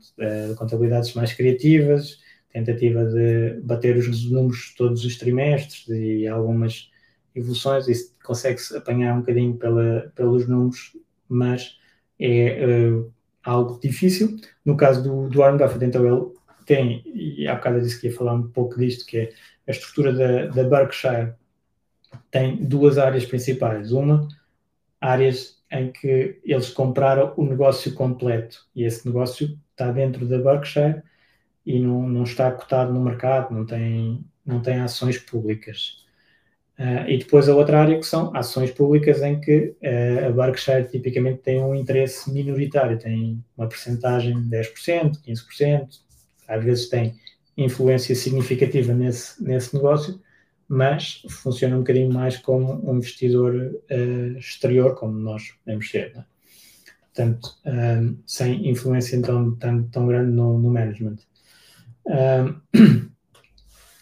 contabilidades mais criativas, tentativa de bater os números todos os trimestres e algumas evoluções, isso consegue-se apanhar um bocadinho pela, pelos números, mas é uh, algo difícil. No caso do, do Warren Buffett, então ele tem, e há bocado eu disse que ia falar um pouco disto, que é a estrutura da, da Berkshire tem duas áreas principais. Uma, áreas em que eles compraram o negócio completo e esse negócio está dentro da Berkshire e não, não está cotado no mercado, não tem, não tem ações públicas. Uh, e depois a outra área que são ações públicas em que uh, a Berkshire tipicamente tem um interesse minoritário, tem uma percentagem de 10%, 15%, às vezes tem influência significativa nesse, nesse negócio, mas funciona um bocadinho mais como um investidor uh, exterior, como nós podemos ser. Né? Portanto, sem influência então tão, tão grande no, no management. Um,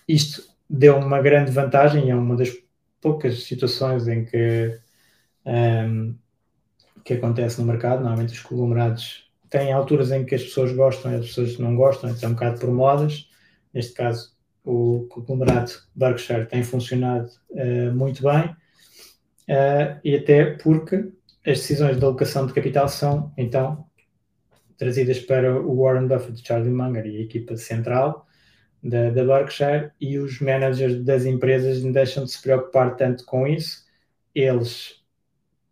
isto deu uma grande vantagem, é uma das poucas situações em que, um, que acontece no mercado. Normalmente os conglomerados têm alturas em que as pessoas gostam e as pessoas não gostam, então é um bocado por modas. Neste caso, o conglomerado Berkshire tem funcionado uh, muito bem uh, e até porque as decisões de alocação de capital são, então, trazidas para o Warren Buffett, Charlie Munger e a equipa central da, da Berkshire e os managers das empresas deixam de se preocupar tanto com isso. Eles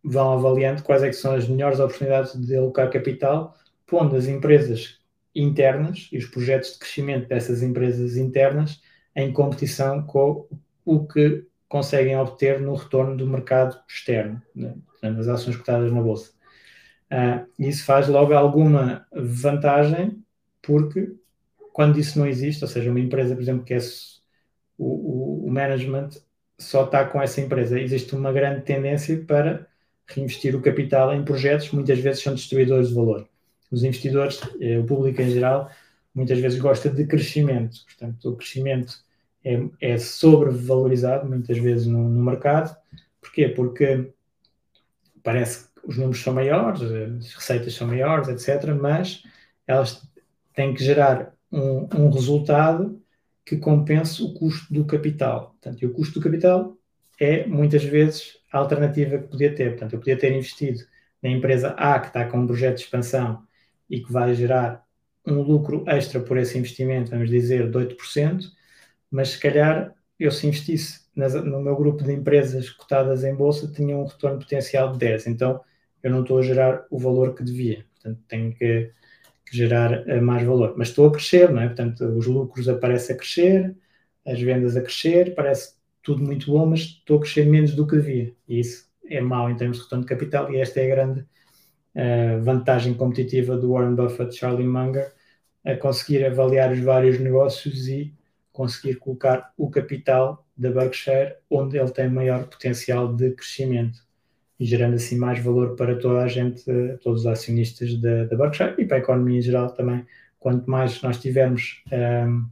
vão avaliando quais é são as melhores oportunidades de alocar capital, pondo as empresas internas e os projetos de crescimento dessas empresas internas em competição com o que conseguem obter no retorno do mercado externo, né, nas ações cotadas na bolsa. Uh, isso faz logo alguma vantagem, porque quando isso não existe, ou seja, uma empresa, por exemplo, que é o, o, management só está com essa empresa, existe uma grande tendência para reinvestir o capital em projetos, muitas vezes são destruidores de valor. Os investidores, eh, o público em geral, muitas vezes gosta de crescimento, portanto, o crescimento é, é sobrevalorizado muitas vezes no, no mercado. Porquê? Porque parece que os números são maiores, as receitas são maiores, etc., mas elas têm que gerar um, um resultado que compense o custo do capital. Portanto, e o custo do capital é muitas vezes a alternativa que podia ter. Portanto, eu podia ter investido na empresa A que está com um projeto de expansão e que vai gerar um lucro extra por esse investimento, vamos dizer, de 8%, mas se calhar eu se investisse no meu grupo de empresas cotadas em bolsa tinha um retorno potencial de 10, então eu não estou a gerar o valor que devia, portanto tenho que, que gerar uh, mais valor, mas estou a crescer, não é? Portanto, os lucros aparecem a crescer, as vendas a crescer, parece tudo muito bom, mas estou a crescer menos do que devia, e isso é mau em termos de retorno de capital, e esta é a grande uh, vantagem competitiva do Warren Buffett, Charlie Munger, a conseguir avaliar os vários negócios e conseguir colocar o capital da Berkshire onde ele tem maior potencial de crescimento e gerando assim mais valor para toda a gente, todos os acionistas da, da Berkshire e para a economia em geral também. Quanto mais nós tivermos um,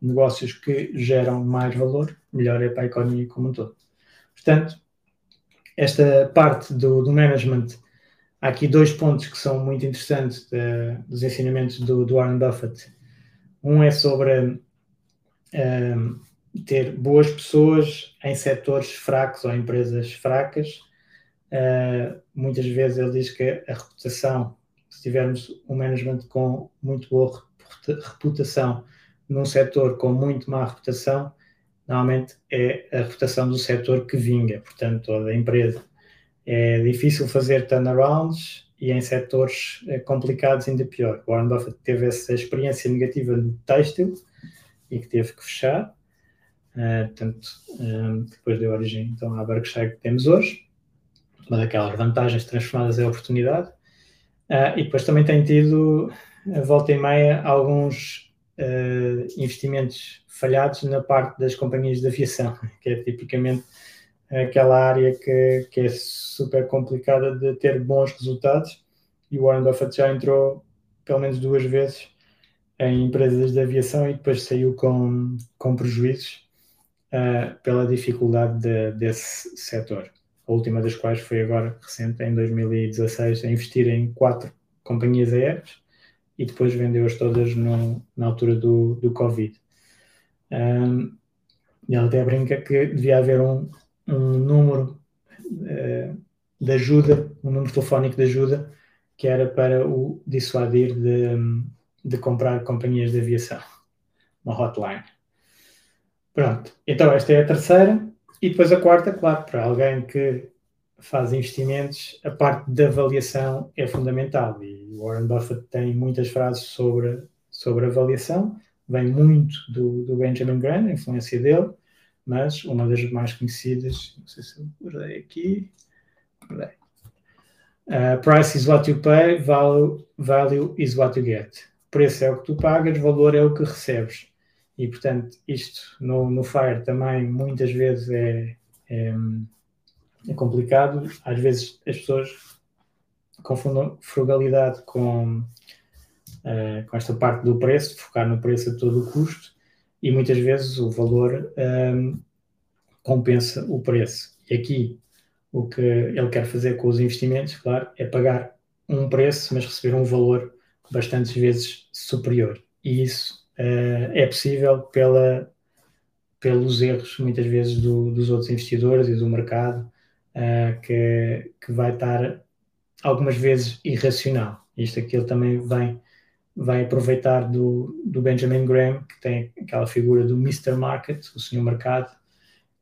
negócios que geram mais valor, melhor é para a economia como um todo. Portanto, esta parte do, do management, há aqui dois pontos que são muito interessantes de, dos ensinamentos do, do Warren Buffett. Um é sobre um, ter boas pessoas em setores fracos ou empresas fracas. Uh, muitas vezes ele diz que a reputação, se tivermos um management com muito boa reputação num setor com muito má reputação, normalmente é a reputação do setor que vinga, portanto, toda a empresa. É difícil fazer turnarounds e em setores eh, complicados ainda pior. Warren Buffett teve essa experiência negativa no têxtil, e que teve que fechar. Uh, portanto, um, depois deu origem então à Berkshire que temos hoje, uma daquelas vantagens transformadas em oportunidade. Uh, e depois também tem tido, volta e meia, alguns uh, investimentos falhados na parte das companhias de aviação, que é tipicamente aquela área que, que é super complicada de ter bons resultados. E o Warren Buffett já entrou pelo menos duas vezes em empresas de aviação e depois saiu com, com prejuízos uh, pela dificuldade de, desse setor. A última das quais foi agora recente, em 2016, a investir em quatro companhias aéreas e depois vendeu-as todas no, na altura do, do Covid. Um, e ela até brinca que devia haver um, um número uh, de ajuda, um número telefónico de ajuda que era para o dissuadir de, de comprar companhias de aviação, uma hotline. Pronto, então esta é a terceira. E depois a quarta, claro, para alguém que faz investimentos, a parte da avaliação é fundamental. E Warren Buffett tem muitas frases sobre, sobre avaliação, vem muito do, do Benjamin Graham, a influência dele, mas uma das mais conhecidas, não sei se eu guardei aqui, Uh, price is what you pay, value, value is what you get preço é o que tu pagas, valor é o que recebes. E, portanto, isto no, no FIRE também muitas vezes é, é, é complicado. Às vezes as pessoas confundem frugalidade com, uh, com esta parte do preço, focar no preço a todo o custo, e muitas vezes o valor um, compensa o preço. E aqui o que ele quer fazer com os investimentos, claro, é pagar um preço, mas receber um valor bastantes vezes superior. E isso uh, é possível pela, pelos erros, muitas vezes, do, dos outros investidores e do mercado, uh, que, que vai estar algumas vezes irracional. Isto aqui ele também vem, vai aproveitar do, do Benjamin Graham, que tem aquela figura do Mr. Market, o senhor mercado,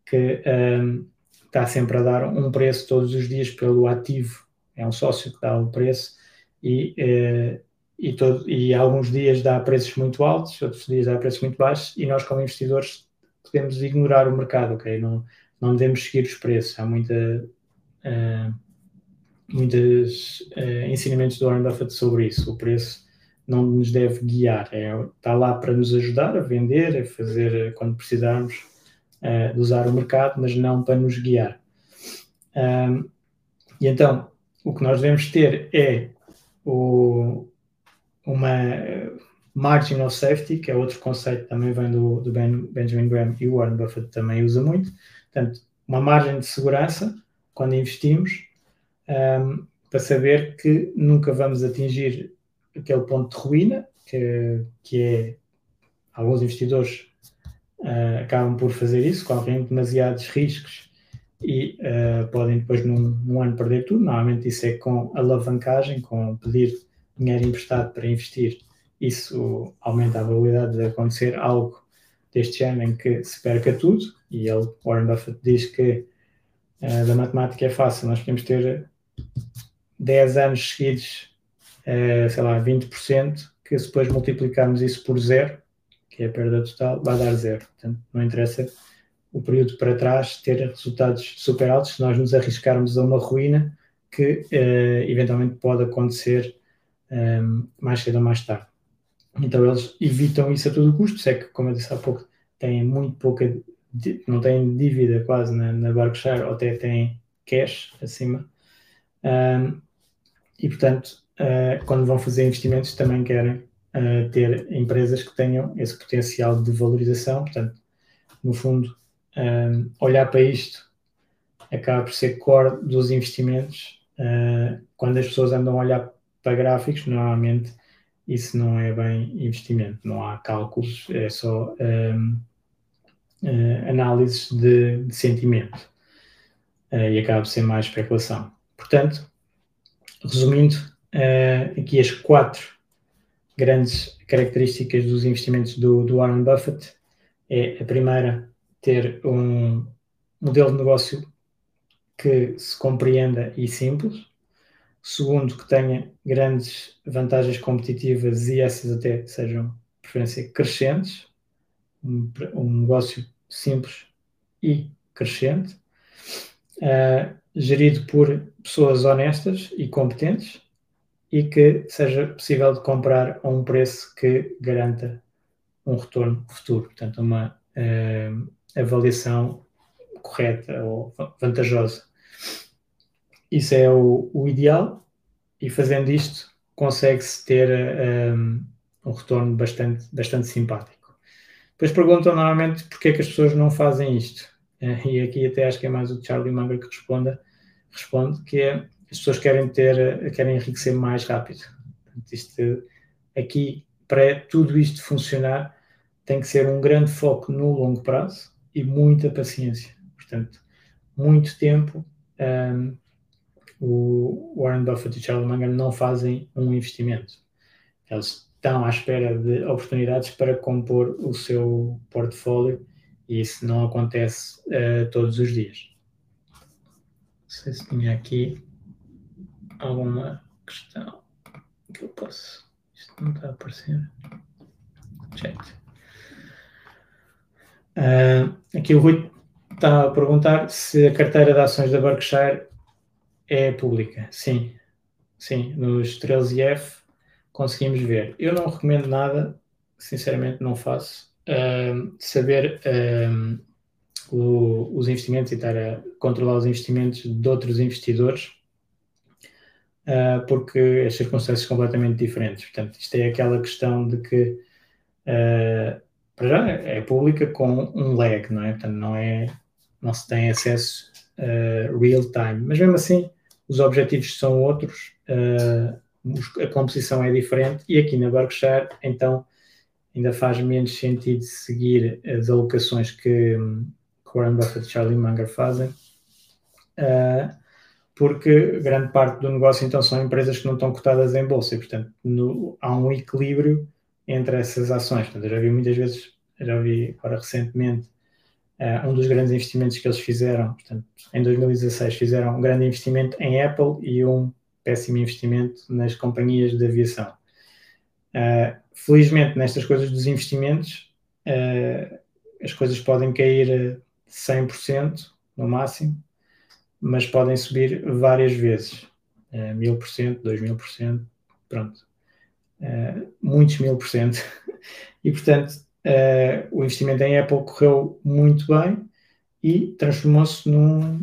que um, está sempre a dar um preço todos os dias pelo ativo, é um sócio que dá o preço e, uh, e, todo, e alguns dias dá preços muito altos, outros dias dá preços muito baixos e nós como investidores podemos ignorar o mercado, ok? Não, não devemos seguir os preços. Há muita, uh, muitos uh, ensinamentos do Warren Buffett sobre isso. O preço não nos deve guiar, é, está lá para nos ajudar a vender, a fazer quando precisarmos uh, de usar o mercado, mas não para nos guiar. Um, e então, o que nós devemos ter é o, uma margin of safety, que é outro conceito que também vem do, do ben, Benjamin Graham e o Warren Buffett também usa muito. Portanto, uma margem de segurança quando investimos um, para saber que nunca vamos atingir aquele ponto de ruína, que, que é alguns investidores uh, acabam por fazer isso, correm demasiados riscos e uh, podem depois num, num, ano perder tudo. Normalmente isso é com alavancagem, com pedir dinheiro emprestado para investir. Isso aumenta a probabilidade de acontecer algo deste ano em que se perca tudo. E ele, Warren Buffett, diz que uh, da matemática é fácil, nós podemos ter 10 anos seguidos, uh, sei lá, 20%, que se depois multiplicarmos isso por zero, que é a perda total, vai dar zero. Portanto, não interessa o período para trás ter resultados super altos se nós nos arriscarmos a uma ruína que uh, eventualmente pode acontecer um, ehm, mais cedo ou mais tarde. Então eles evitam isso a todo custo, se é que, como eu disse há pouco, têm muito pouca, não têm dívida quase na, na Berkshire, ou até têm cash acima. Um, e portanto, uh, quando vão fazer investimentos, também querem uh, ter empresas que tenham esse potencial de valorização. Portanto, no fundo, um, olhar para isto acaba por ser core dos investimentos. Uh, quando as pessoas andam a olhar para gráficos, normalmente isso não é bem investimento, não há cálculos, é só um, uh, análises de, de sentimento uh, e acaba por ser mais especulação. Portanto, resumindo, uh, aqui as quatro grandes características dos investimentos do, do Warren Buffett é a primeira, ter um modelo de negócio que se compreenda e simples. Segundo, que tenha grandes vantagens competitivas e essas até sejam, preferência, crescentes. Um, um negócio simples e crescente. Uh, gerido por pessoas honestas e competentes e que seja possível de comprar a um preço que garanta um retorno futuro. Portanto, uma uh, avaliação correta ou vantajosa. Isso é o, o ideal e fazendo isto consegue-se ter um, um, retorno bastante, bastante simpático. Depois perguntam normalmente porque é que as pessoas não fazem isto. Uh, e aqui até acho que é mais o Charlie Munger que responda, responde, que é as pessoas querem ter, querem enriquecer mais rápido. Portanto, isto, aqui, para tudo isto funcionar, tem que ser um grande foco no longo prazo e muita paciência. Portanto, muito tempo. Um, o Warren Buffett e Charlie Munger não fazem um investimento. Eles estão à espera de oportunidades para compor o seu portfólio e isso não acontece uh, todos os dias. Não sei se tinha aqui alguma questão que eu posso. Isto não está a aparecer. Chat. Uh, aqui o Rui está a perguntar se a carteira de ações da Berkshire é pública. Sim, sim, nos 13F conseguimos ver. Eu não recomendo nada, sinceramente não faço, uh, saber uh, o, os investimentos e estar a controlar os investimentos de outros investidores uh, porque as circunstâncias são completamente diferentes. Portanto, isto é aquela questão de que, uh, para já, é pública com um lag, não é? Portanto, não, é, não se tem acesso uh, real time, mas mesmo assim, os objetivos são outros, a composição é diferente, e aqui na Berkshire, então, ainda faz menos sentido seguir as alocações que Warren Buffett e Charlie Munger fazem, uh, porque grande parte do negócio então são empresas que não estão cotadas em bolsa e, portanto, no, há um equilíbrio entre essas ações. Portanto, eu já vi muitas vezes, já vi agora recentemente, uh, um dos grandes investimentos que eles fizeram, portanto, em 2016 fizeram um grande investimento em Apple e um péssimo investimento nas companhias de aviação. Uh, felizmente, nestas coisas dos investimentos, uh, as coisas podem cair 100% no máximo, mas podem subir várias vezes. Uh, 1000%, 2000%, pronto. Uh, muitos mil por cento. E, portanto, uh, o investimento em Apple correu muito bem e transformou-se numa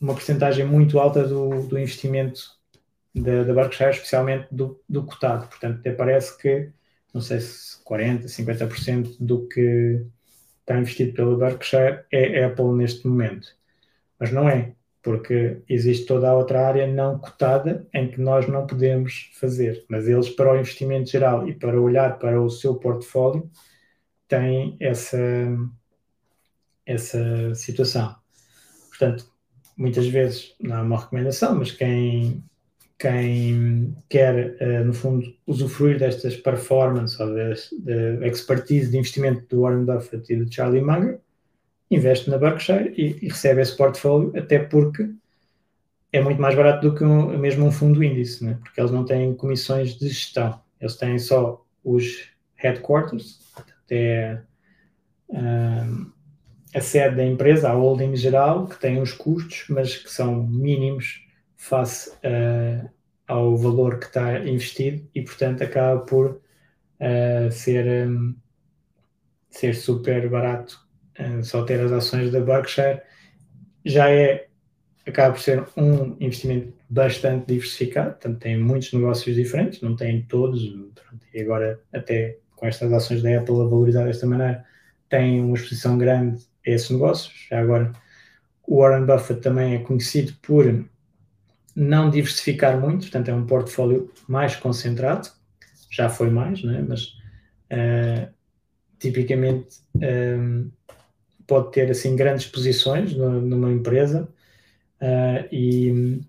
num, porcentagem muito alta do, do investimento da, da Berkshire, especialmente do, do cotado. Portanto, até parece que, não sei se 40%, 50% do que está investido pela Berkshire é Apple neste momento. Mas não é porque existe toda a outra área não cotada em que nós não podemos fazer. Mas eles, para o investimento geral e para olhar para o seu portfólio, têm essa, essa situação. Portanto, muitas vezes não é uma recomendação, mas quem, quem quer, uh, no fundo, usufruir destas performances ou da expertise de investimento do Warren Buffett e do Charlie Munger, investe na Berkshire e, e, recebe esse portfólio, até porque é muito mais barato do que um, mesmo um fundo índice, né? porque eles não têm comissões de gestão, eles têm só os headquarters, até um, a sede da empresa, a holding geral, que tem os custos, mas que são mínimos face uh, ao valor que está investido e, portanto, acaba por uh, ser, um, ser super barato só ter as ações da Berkshire, já é, acaba por ser um investimento bastante diversificado, portanto tem muitos negócios diferentes, não tem todos, e agora até com estas ações da Apple a valorizar desta maneira, tem uma exposição grande a esses negócios, já agora o Warren Buffett também é conhecido por não diversificar muito, portanto é um portfólio mais concentrado, já foi mais, né? mas uh, tipicamente um, pode ter assim grandes posições numa empresa uh, e,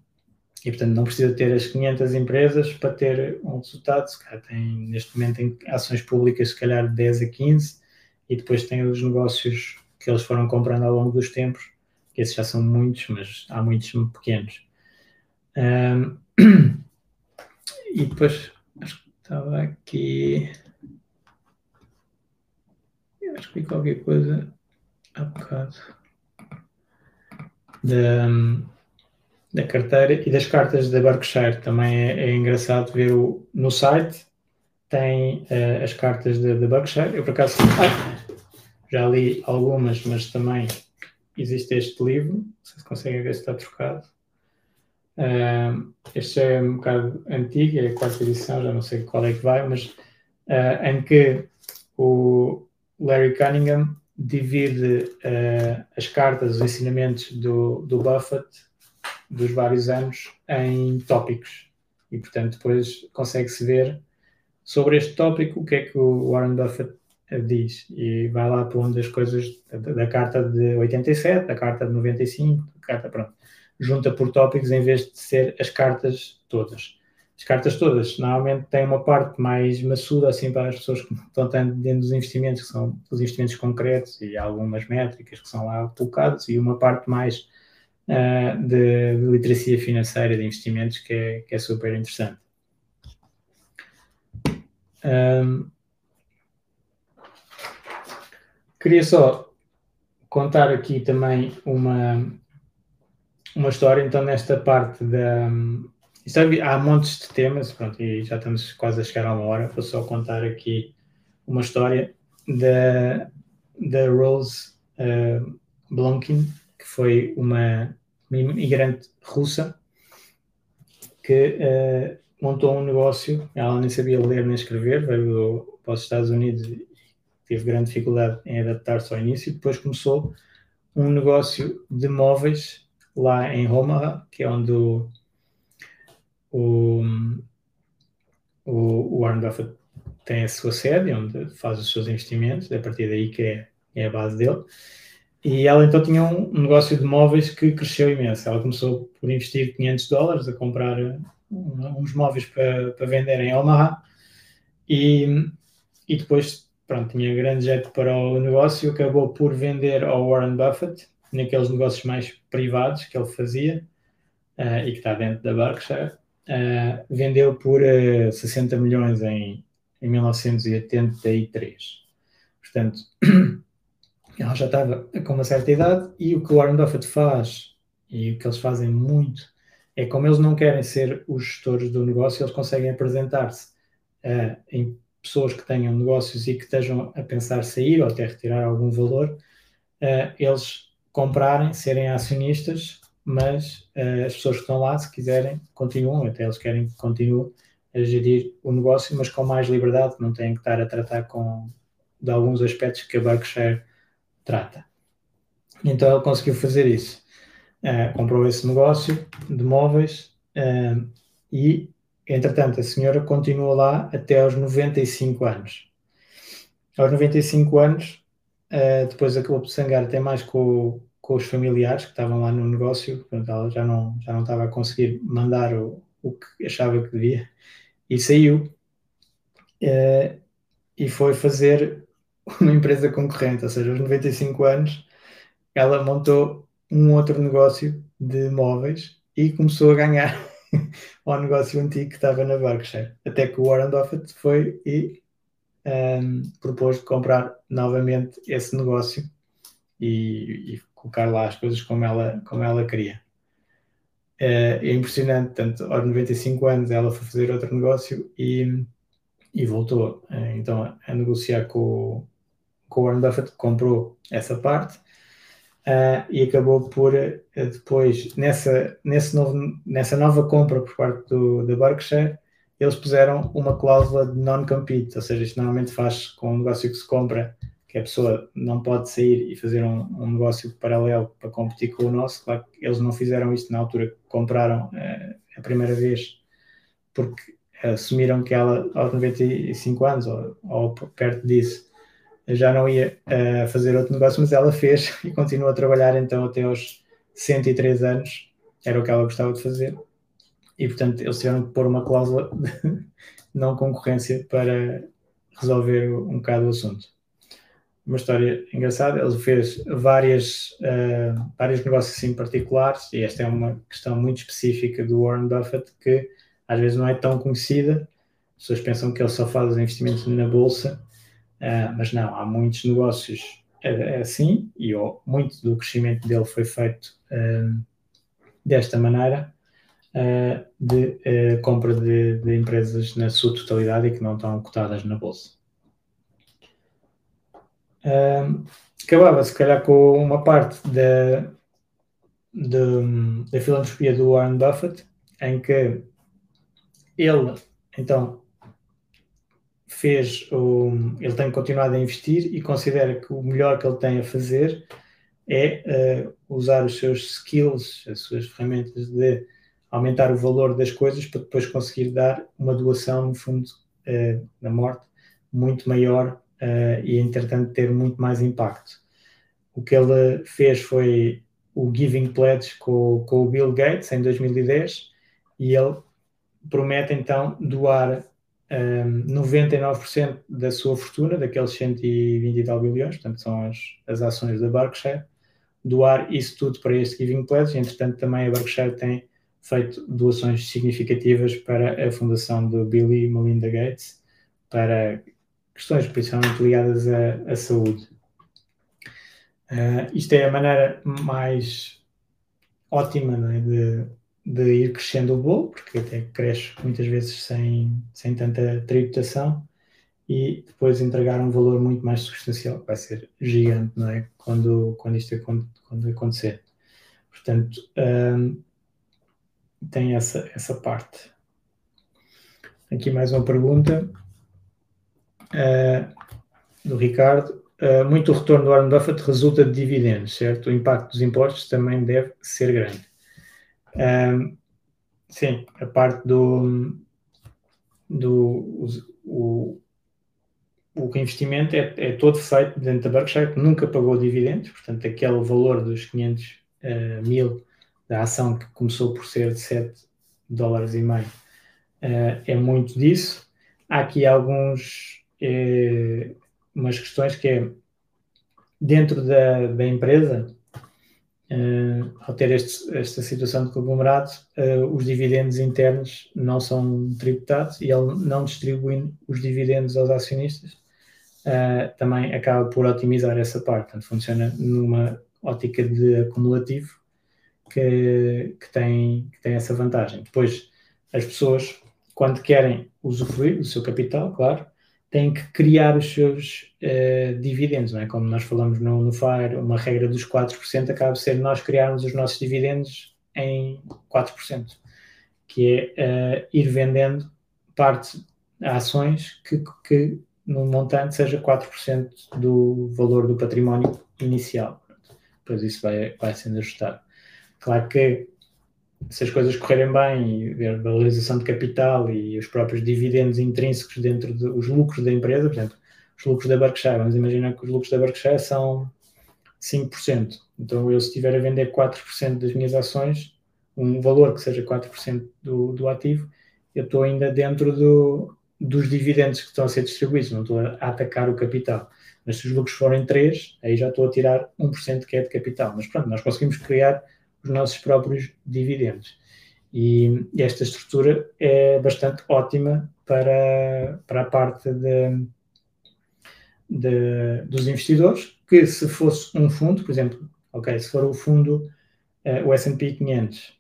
e, portanto, não precisa ter as 500 empresas para ter um resultado. Se calhar tem, neste momento, tem ações públicas, se calhar 10 a 15, e depois tem os negócios que eles foram comprando ao longo dos tempos, que esses já são muitos, mas há muitos pequenos. E depois, acho que estava aqui. Acho que vi qualquer coisa bocado da, da carteira e das cartas da Berkshire. Também é, é engraçado ver o, no site, tem uh, as cartas da, Berkshire. Eu, por acaso, já li algumas, mas também existe este livro. Não sei se conseguem ver se está trocado. Uh, este é um bocado antigo, é a quarta edição, já não sei qual é que vai, mas uh, em que o Larry Cunningham divide uh, as cartas, os ensinamentos do, do Buffett dos vários anos em tópicos. E, portanto, depois consegue-se ver sobre este tópico o que é que o Warren Buffett diz. E vai lá para onde as coisas da, da, carta de 87, da carta de 95, da carta, pronto. Junta por tópicos em vez de ser as cartas todas as cartas todas normalmente têm uma parte mais maçuda assim para as pessoas que estão dentro dos investimentos, que são os investimentos concretos e algumas métricas que são lá colocadas, e uma parte mais uh, de, de, literacia financeira de investimentos que é, que é super interessante. Um, queria só contar aqui também uma, uma história, então, nesta parte da isto é, há montes de temas, pronto, e já estamos quase a chegar a uma hora. Vou só contar aqui uma história da, da Rose uh, Blonkin, que foi uma imigrante russa que uh, montou um negócio, ela nem sabia ler nem escrever, veio para os Estados Unidos e teve grande dificuldade em adaptar-se ao início, depois começou um negócio de móveis lá em Omaha, que é onde o, o, o Warren Buffett tem a sua sede, onde faz os seus investimentos, é a partir daí que é, é a base dele. E ela então tinha um negócio de móveis que cresceu imenso. Ela começou por investir 500 dólares a comprar uns móveis para, para vender em Omaha e, e depois pronto, tinha grande jeito para o negócio, acabou por vender ao Warren Buffett, naqueles negócios mais privados que ele fazia uh, e que está dentro da Berkshire, uh, vendeu por uh, eh, 60 milhões em, em 1983. Portanto, ela já estava com uma certa idade e o que o Warren Buffett faz, e o que eles fazem muito, é como eles não querem ser os gestores do negócio, eles conseguem apresentar-se uh, em pessoas que tenham negócios e que estejam a pensar sair ou até retirar algum valor, eles comprarem, serem acionistas, mas uh, as pessoas que estão lá, se quiserem, continuam, até eles querem que continue a gerir o negócio, mas com mais liberdade, não têm que estar a tratar com, de alguns aspectos que a Berkshire trata. Então ele conseguiu fazer isso. Uh, comprou esse negócio de móveis uh, e, entretanto, a senhora continuou lá até aos 95 anos. Aos 95 anos, uh, depois acabou por sangar até mais com, com os familiares que estavam lá no negócio, portanto, ela já não, já não estava a conseguir mandar o, o que achava que devia, e saiu e foi fazer uma empresa concorrente, ou seja, aos 95 anos, ela montou um outro negócio de móveis e começou a ganhar ao negócio antigo que estava na Berkshire. Até que o Warren Buffett foi e um, propôs de comprar novamente esse negócio e, e, colocar lá as coisas como ela, como ela queria. É, é impressionante, tanto aos 95 anos ela foi fazer outro negócio e, e voltou eh, então a negociar com, com o Warren Buffett, comprou essa parte Uh, e acabou por depois, nessa, nesse novo, nessa nova compra por parte do, da Berkshire, eles puseram uma cláusula de non-compete, ou seja, isto normalmente faz com um negócio que se compra, que a pessoa não pode sair e fazer um, um negócio paralelo para competir com o nosso. Claro que eles não fizeram isto na altura que compraram uh, a primeira vez, porque assumiram que ela, aos 95 anos, ou, ou perto disso, já não ia uh, fazer outro negócio, mas ela fez e continua a trabalhar então até aos 103 anos, era o que ela gostava de fazer, e portanto eles tiveram que pôr uma cláusula de não concorrência para resolver um bocado o assunto. Uma história engraçada, ele fez várias, uh, vários negócios assim particulares, e esta é uma questão muito específica do Warren Buffett, que às vezes não é tão conhecida, as pessoas pensam que ele só faz investimentos na bolsa, Uh, mas não, há muitos negócios uh, assim e oh, muito do crescimento dele foi feito uh, desta maneira de compra de, de, empresas na sua totalidade e que não estão cotadas na bolsa. Acabava se calhar com uma parte da, da filantropia do Warren Buffett em que ele então fez o, ele tem continuado a investir e considera que o melhor que ele tem a fazer é uh, usar os seus skills, as suas ferramentas de aumentar o valor das coisas para depois conseguir dar uma doação, no fundo, uh, na morte, muito maior uh, e, entretanto, ter muito mais impacto. O que ele fez foi o Giving Pledge com, com o Bill Gates em 2010 e ele promete então doar um, 99% da sua fortuna, daqueles 120 e tal bilhões, portanto são as, as ações da Berkshire, doar isso tudo para este Giving Pledge. Entretanto, também a Berkshire tem feito doações significativas para a fundação do Bill e Melinda Gates, para questões principalmente ligadas à, à saúde. Uh, isto é a maneira mais ótima é, de, de ir crescendo o bolo, porque até cresce muitas vezes sem, sem tanta tributação, e depois entregar um valor muito mais substancial, que vai ser gigante, não é? Quando, quando isto quando acontecer. Portanto, um, tem essa, essa parte. Aqui mais uma pergunta do Ricardo. Uh, muito retorno do Warren Buffett resulta de dividendos, certo? O impacto dos impostos também deve ser grande. Uh, sim, a parte do, do o, o investimento é, é, todo feito dentro da Berkshire, que nunca pagou dividendos, portanto, aquele valor dos 500 uh, mil da ação que começou por ser de 7 dólares e meio uh, é muito disso. Há aqui alguns uh, umas questões que é dentro da, da empresa Uh, ao ter este, esta situação de conglomerado, uh, os dividendos internos não são tributados e ele não distribui os dividendos aos acionistas, também acaba por otimizar essa parte. Portanto, funciona numa ótica de acumulativo que, que, tem, que tem essa vantagem. Depois, as pessoas, quando querem usufruir do seu capital, claro, têm que criar os seus uh, dividendos, não é? Como nós falamos no, no FAR, uma regra dos 4% acaba de ser nós criarmos os nossos dividendos em 4%, que é uh, ir vendendo parte ações que, que no montante seja 4% do valor do património inicial. Depois isso vai, vai sendo ajustado. Claro que se as coisas correrem bem e ver valorização de capital e os próprios dividendos intrínsecos dentro dos de, lucros da empresa, por exemplo, os lucros da Berkshire, vamos imaginar que os lucros da Berkshire são 5%. Então eu se estiver a vender 4% das minhas ações, um valor que seja 4% do, do ativo, eu estou ainda dentro do, dos dividendos que estão a ser distribuídos, não estou a, atacar o capital. Mas se os lucros forem 3, aí já estou a tirar 1% que é de capital. Mas pronto, nós conseguimos criar os nossos próprios dividendos. E, esta estrutura é bastante ótima para, para a parte de, de, dos investidores, que se fosse um fundo, por exemplo, ok, se for o fundo, uh, o S&P 500,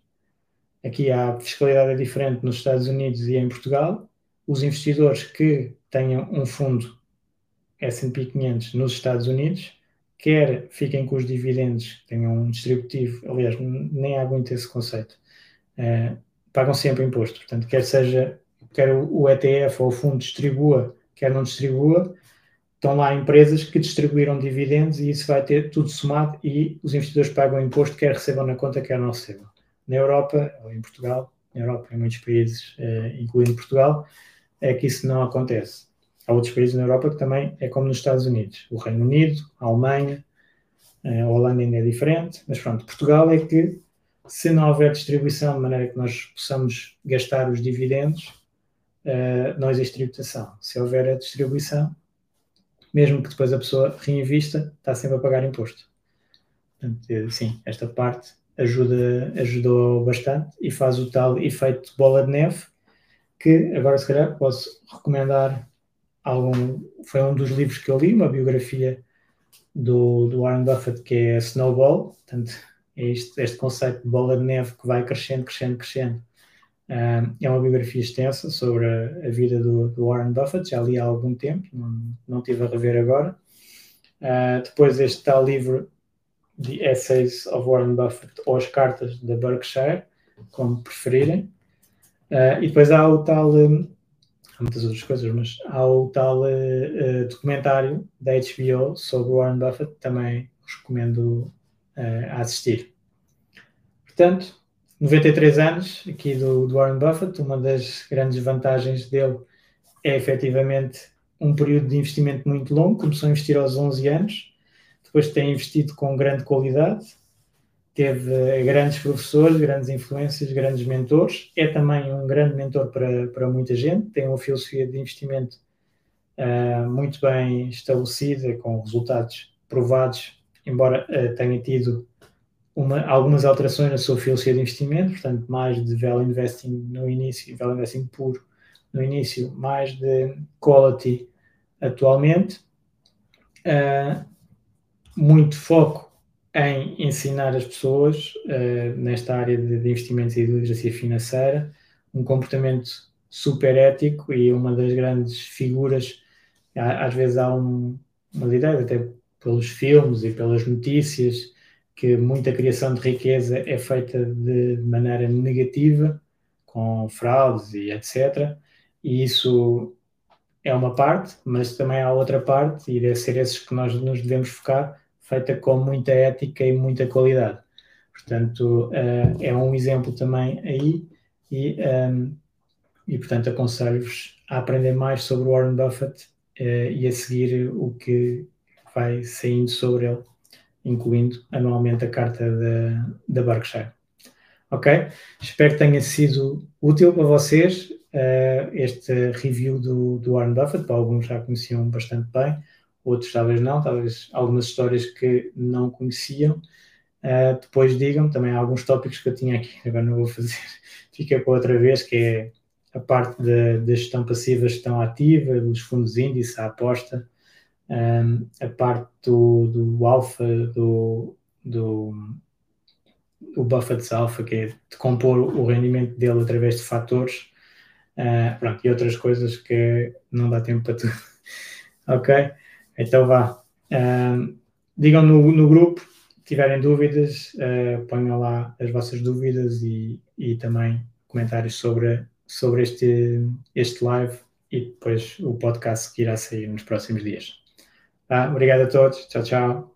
aqui a fiscalidade é diferente nos Estados Unidos e em Portugal, os investidores que tenham um fundo S&P 500 nos Estados Unidos quer fiquem com os dividendos, tenham um distributivo, aliás, nem há muito esse conceito, uh, pagam sempre imposto. Portanto, quer seja, quer o ETF ou o fundo distribua, quer não distribua, estão lá empresas que distribuíram dividendos e isso vai ter tudo somado e os investidores pagam imposto, quer recebam na conta, quer não recebam. Na Europa, ou em Portugal, na Europa, em muitos países, uh, incluindo Portugal, é que isso não acontece. Há outros países na Europa que também é como nos Estados Unidos. O Reino Unido, a Alemanha, a Holanda ainda é diferente, mas pronto, Portugal é que se não houver distribuição de maneira que nós possamos gastar os dividendos, uh, não existe tributação. Se houver a distribuição, mesmo que depois a pessoa reinvista, está sempre a pagar imposto. Portanto, eh, sim, esta parte ajuda, ajudou bastante e faz o tal efeito bola de neve que agora se calhar posso recomendar algum, foi um dos livros que eu li, uma biografia do, do Warren Buffett que é Snowball, portanto é este, este conceito de bola de neve que vai crescendo, crescendo, crescendo. Uh, é uma biografia extensa sobre a, a vida do, do, Warren Buffett, já li há algum tempo, não, não tive a rever agora. Uh, depois este tal livro The Essays of Warren Buffett ou as cartas da Berkshire, como preferirem. Uh, e depois há o tal um, há muitas outras coisas, mas há o tal uh, documentário da HBO sobre Warren Buffett, também recomendo uh, assistir. Portanto, 93 anos aqui do, do, Warren Buffett, uma das grandes vantagens dele é efetivamente um período de investimento muito longo, começou a investir aos 11 anos, depois tem investido com grande qualidade, teve grandes professores, grandes influências, grandes mentores. É também um grande mentor para, para muita gente. Tem uma filosofia de investimento uh, muito bem estabelecida, com resultados provados, embora uh, tenha tido uma, algumas alterações na sua filosofia de investimento, portanto, mais de value investing no início, value investing puro no início, mais de quality atualmente. Uh, muito foco em ensinar as pessoas uh, nesta área de, de, investimentos e de literacia financeira um comportamento super ético e uma das grandes figuras, às vezes há um, umas ideias, até pelos filmes e pelas notícias, que muita criação de riqueza é feita de maneira negativa, com fraudes e etc. E isso é uma parte, mas também há outra parte, e deve ser esses que nós nos devemos focar, feita com muita ética e muita qualidade. Portanto, uh, é um exemplo também aí, e, um, ehm, e portanto aconselho-vos a aprender mais sobre Warren Buffett uh, e a seguir o que vai saindo sobre ele incluindo anualmente a carta da, da Berkshire. Ok? Espero que tenha sido útil para vocês uh, este review do, do Warren Buffett. Para alguns já conheciam bastante bem, outros talvez não, talvez algumas histórias que não conheciam. Uh, depois digam também alguns tópicos que eu tinha aqui, agora não vou fazer, fica para outra vez, que é a parte da, gestão passiva, gestão ativa, dos fundos índice, a aposta, um, a parte do, do alfa, do, do o Buffett's alfa, que é de compor o rendimento dele através de fatores, uh, pronto, e outras coisas que não dá tempo para tudo. ok? Então vá. Um, digam no, no grupo, tiverem dúvidas, uh, ponham lá as vossas dúvidas e, e também comentários sobre, sobre este, este live e depois o podcast que irá sair nos próximos dias. Tá? Obrigado a todos. Tchau, tchau.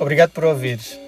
Obrigado por ouvires.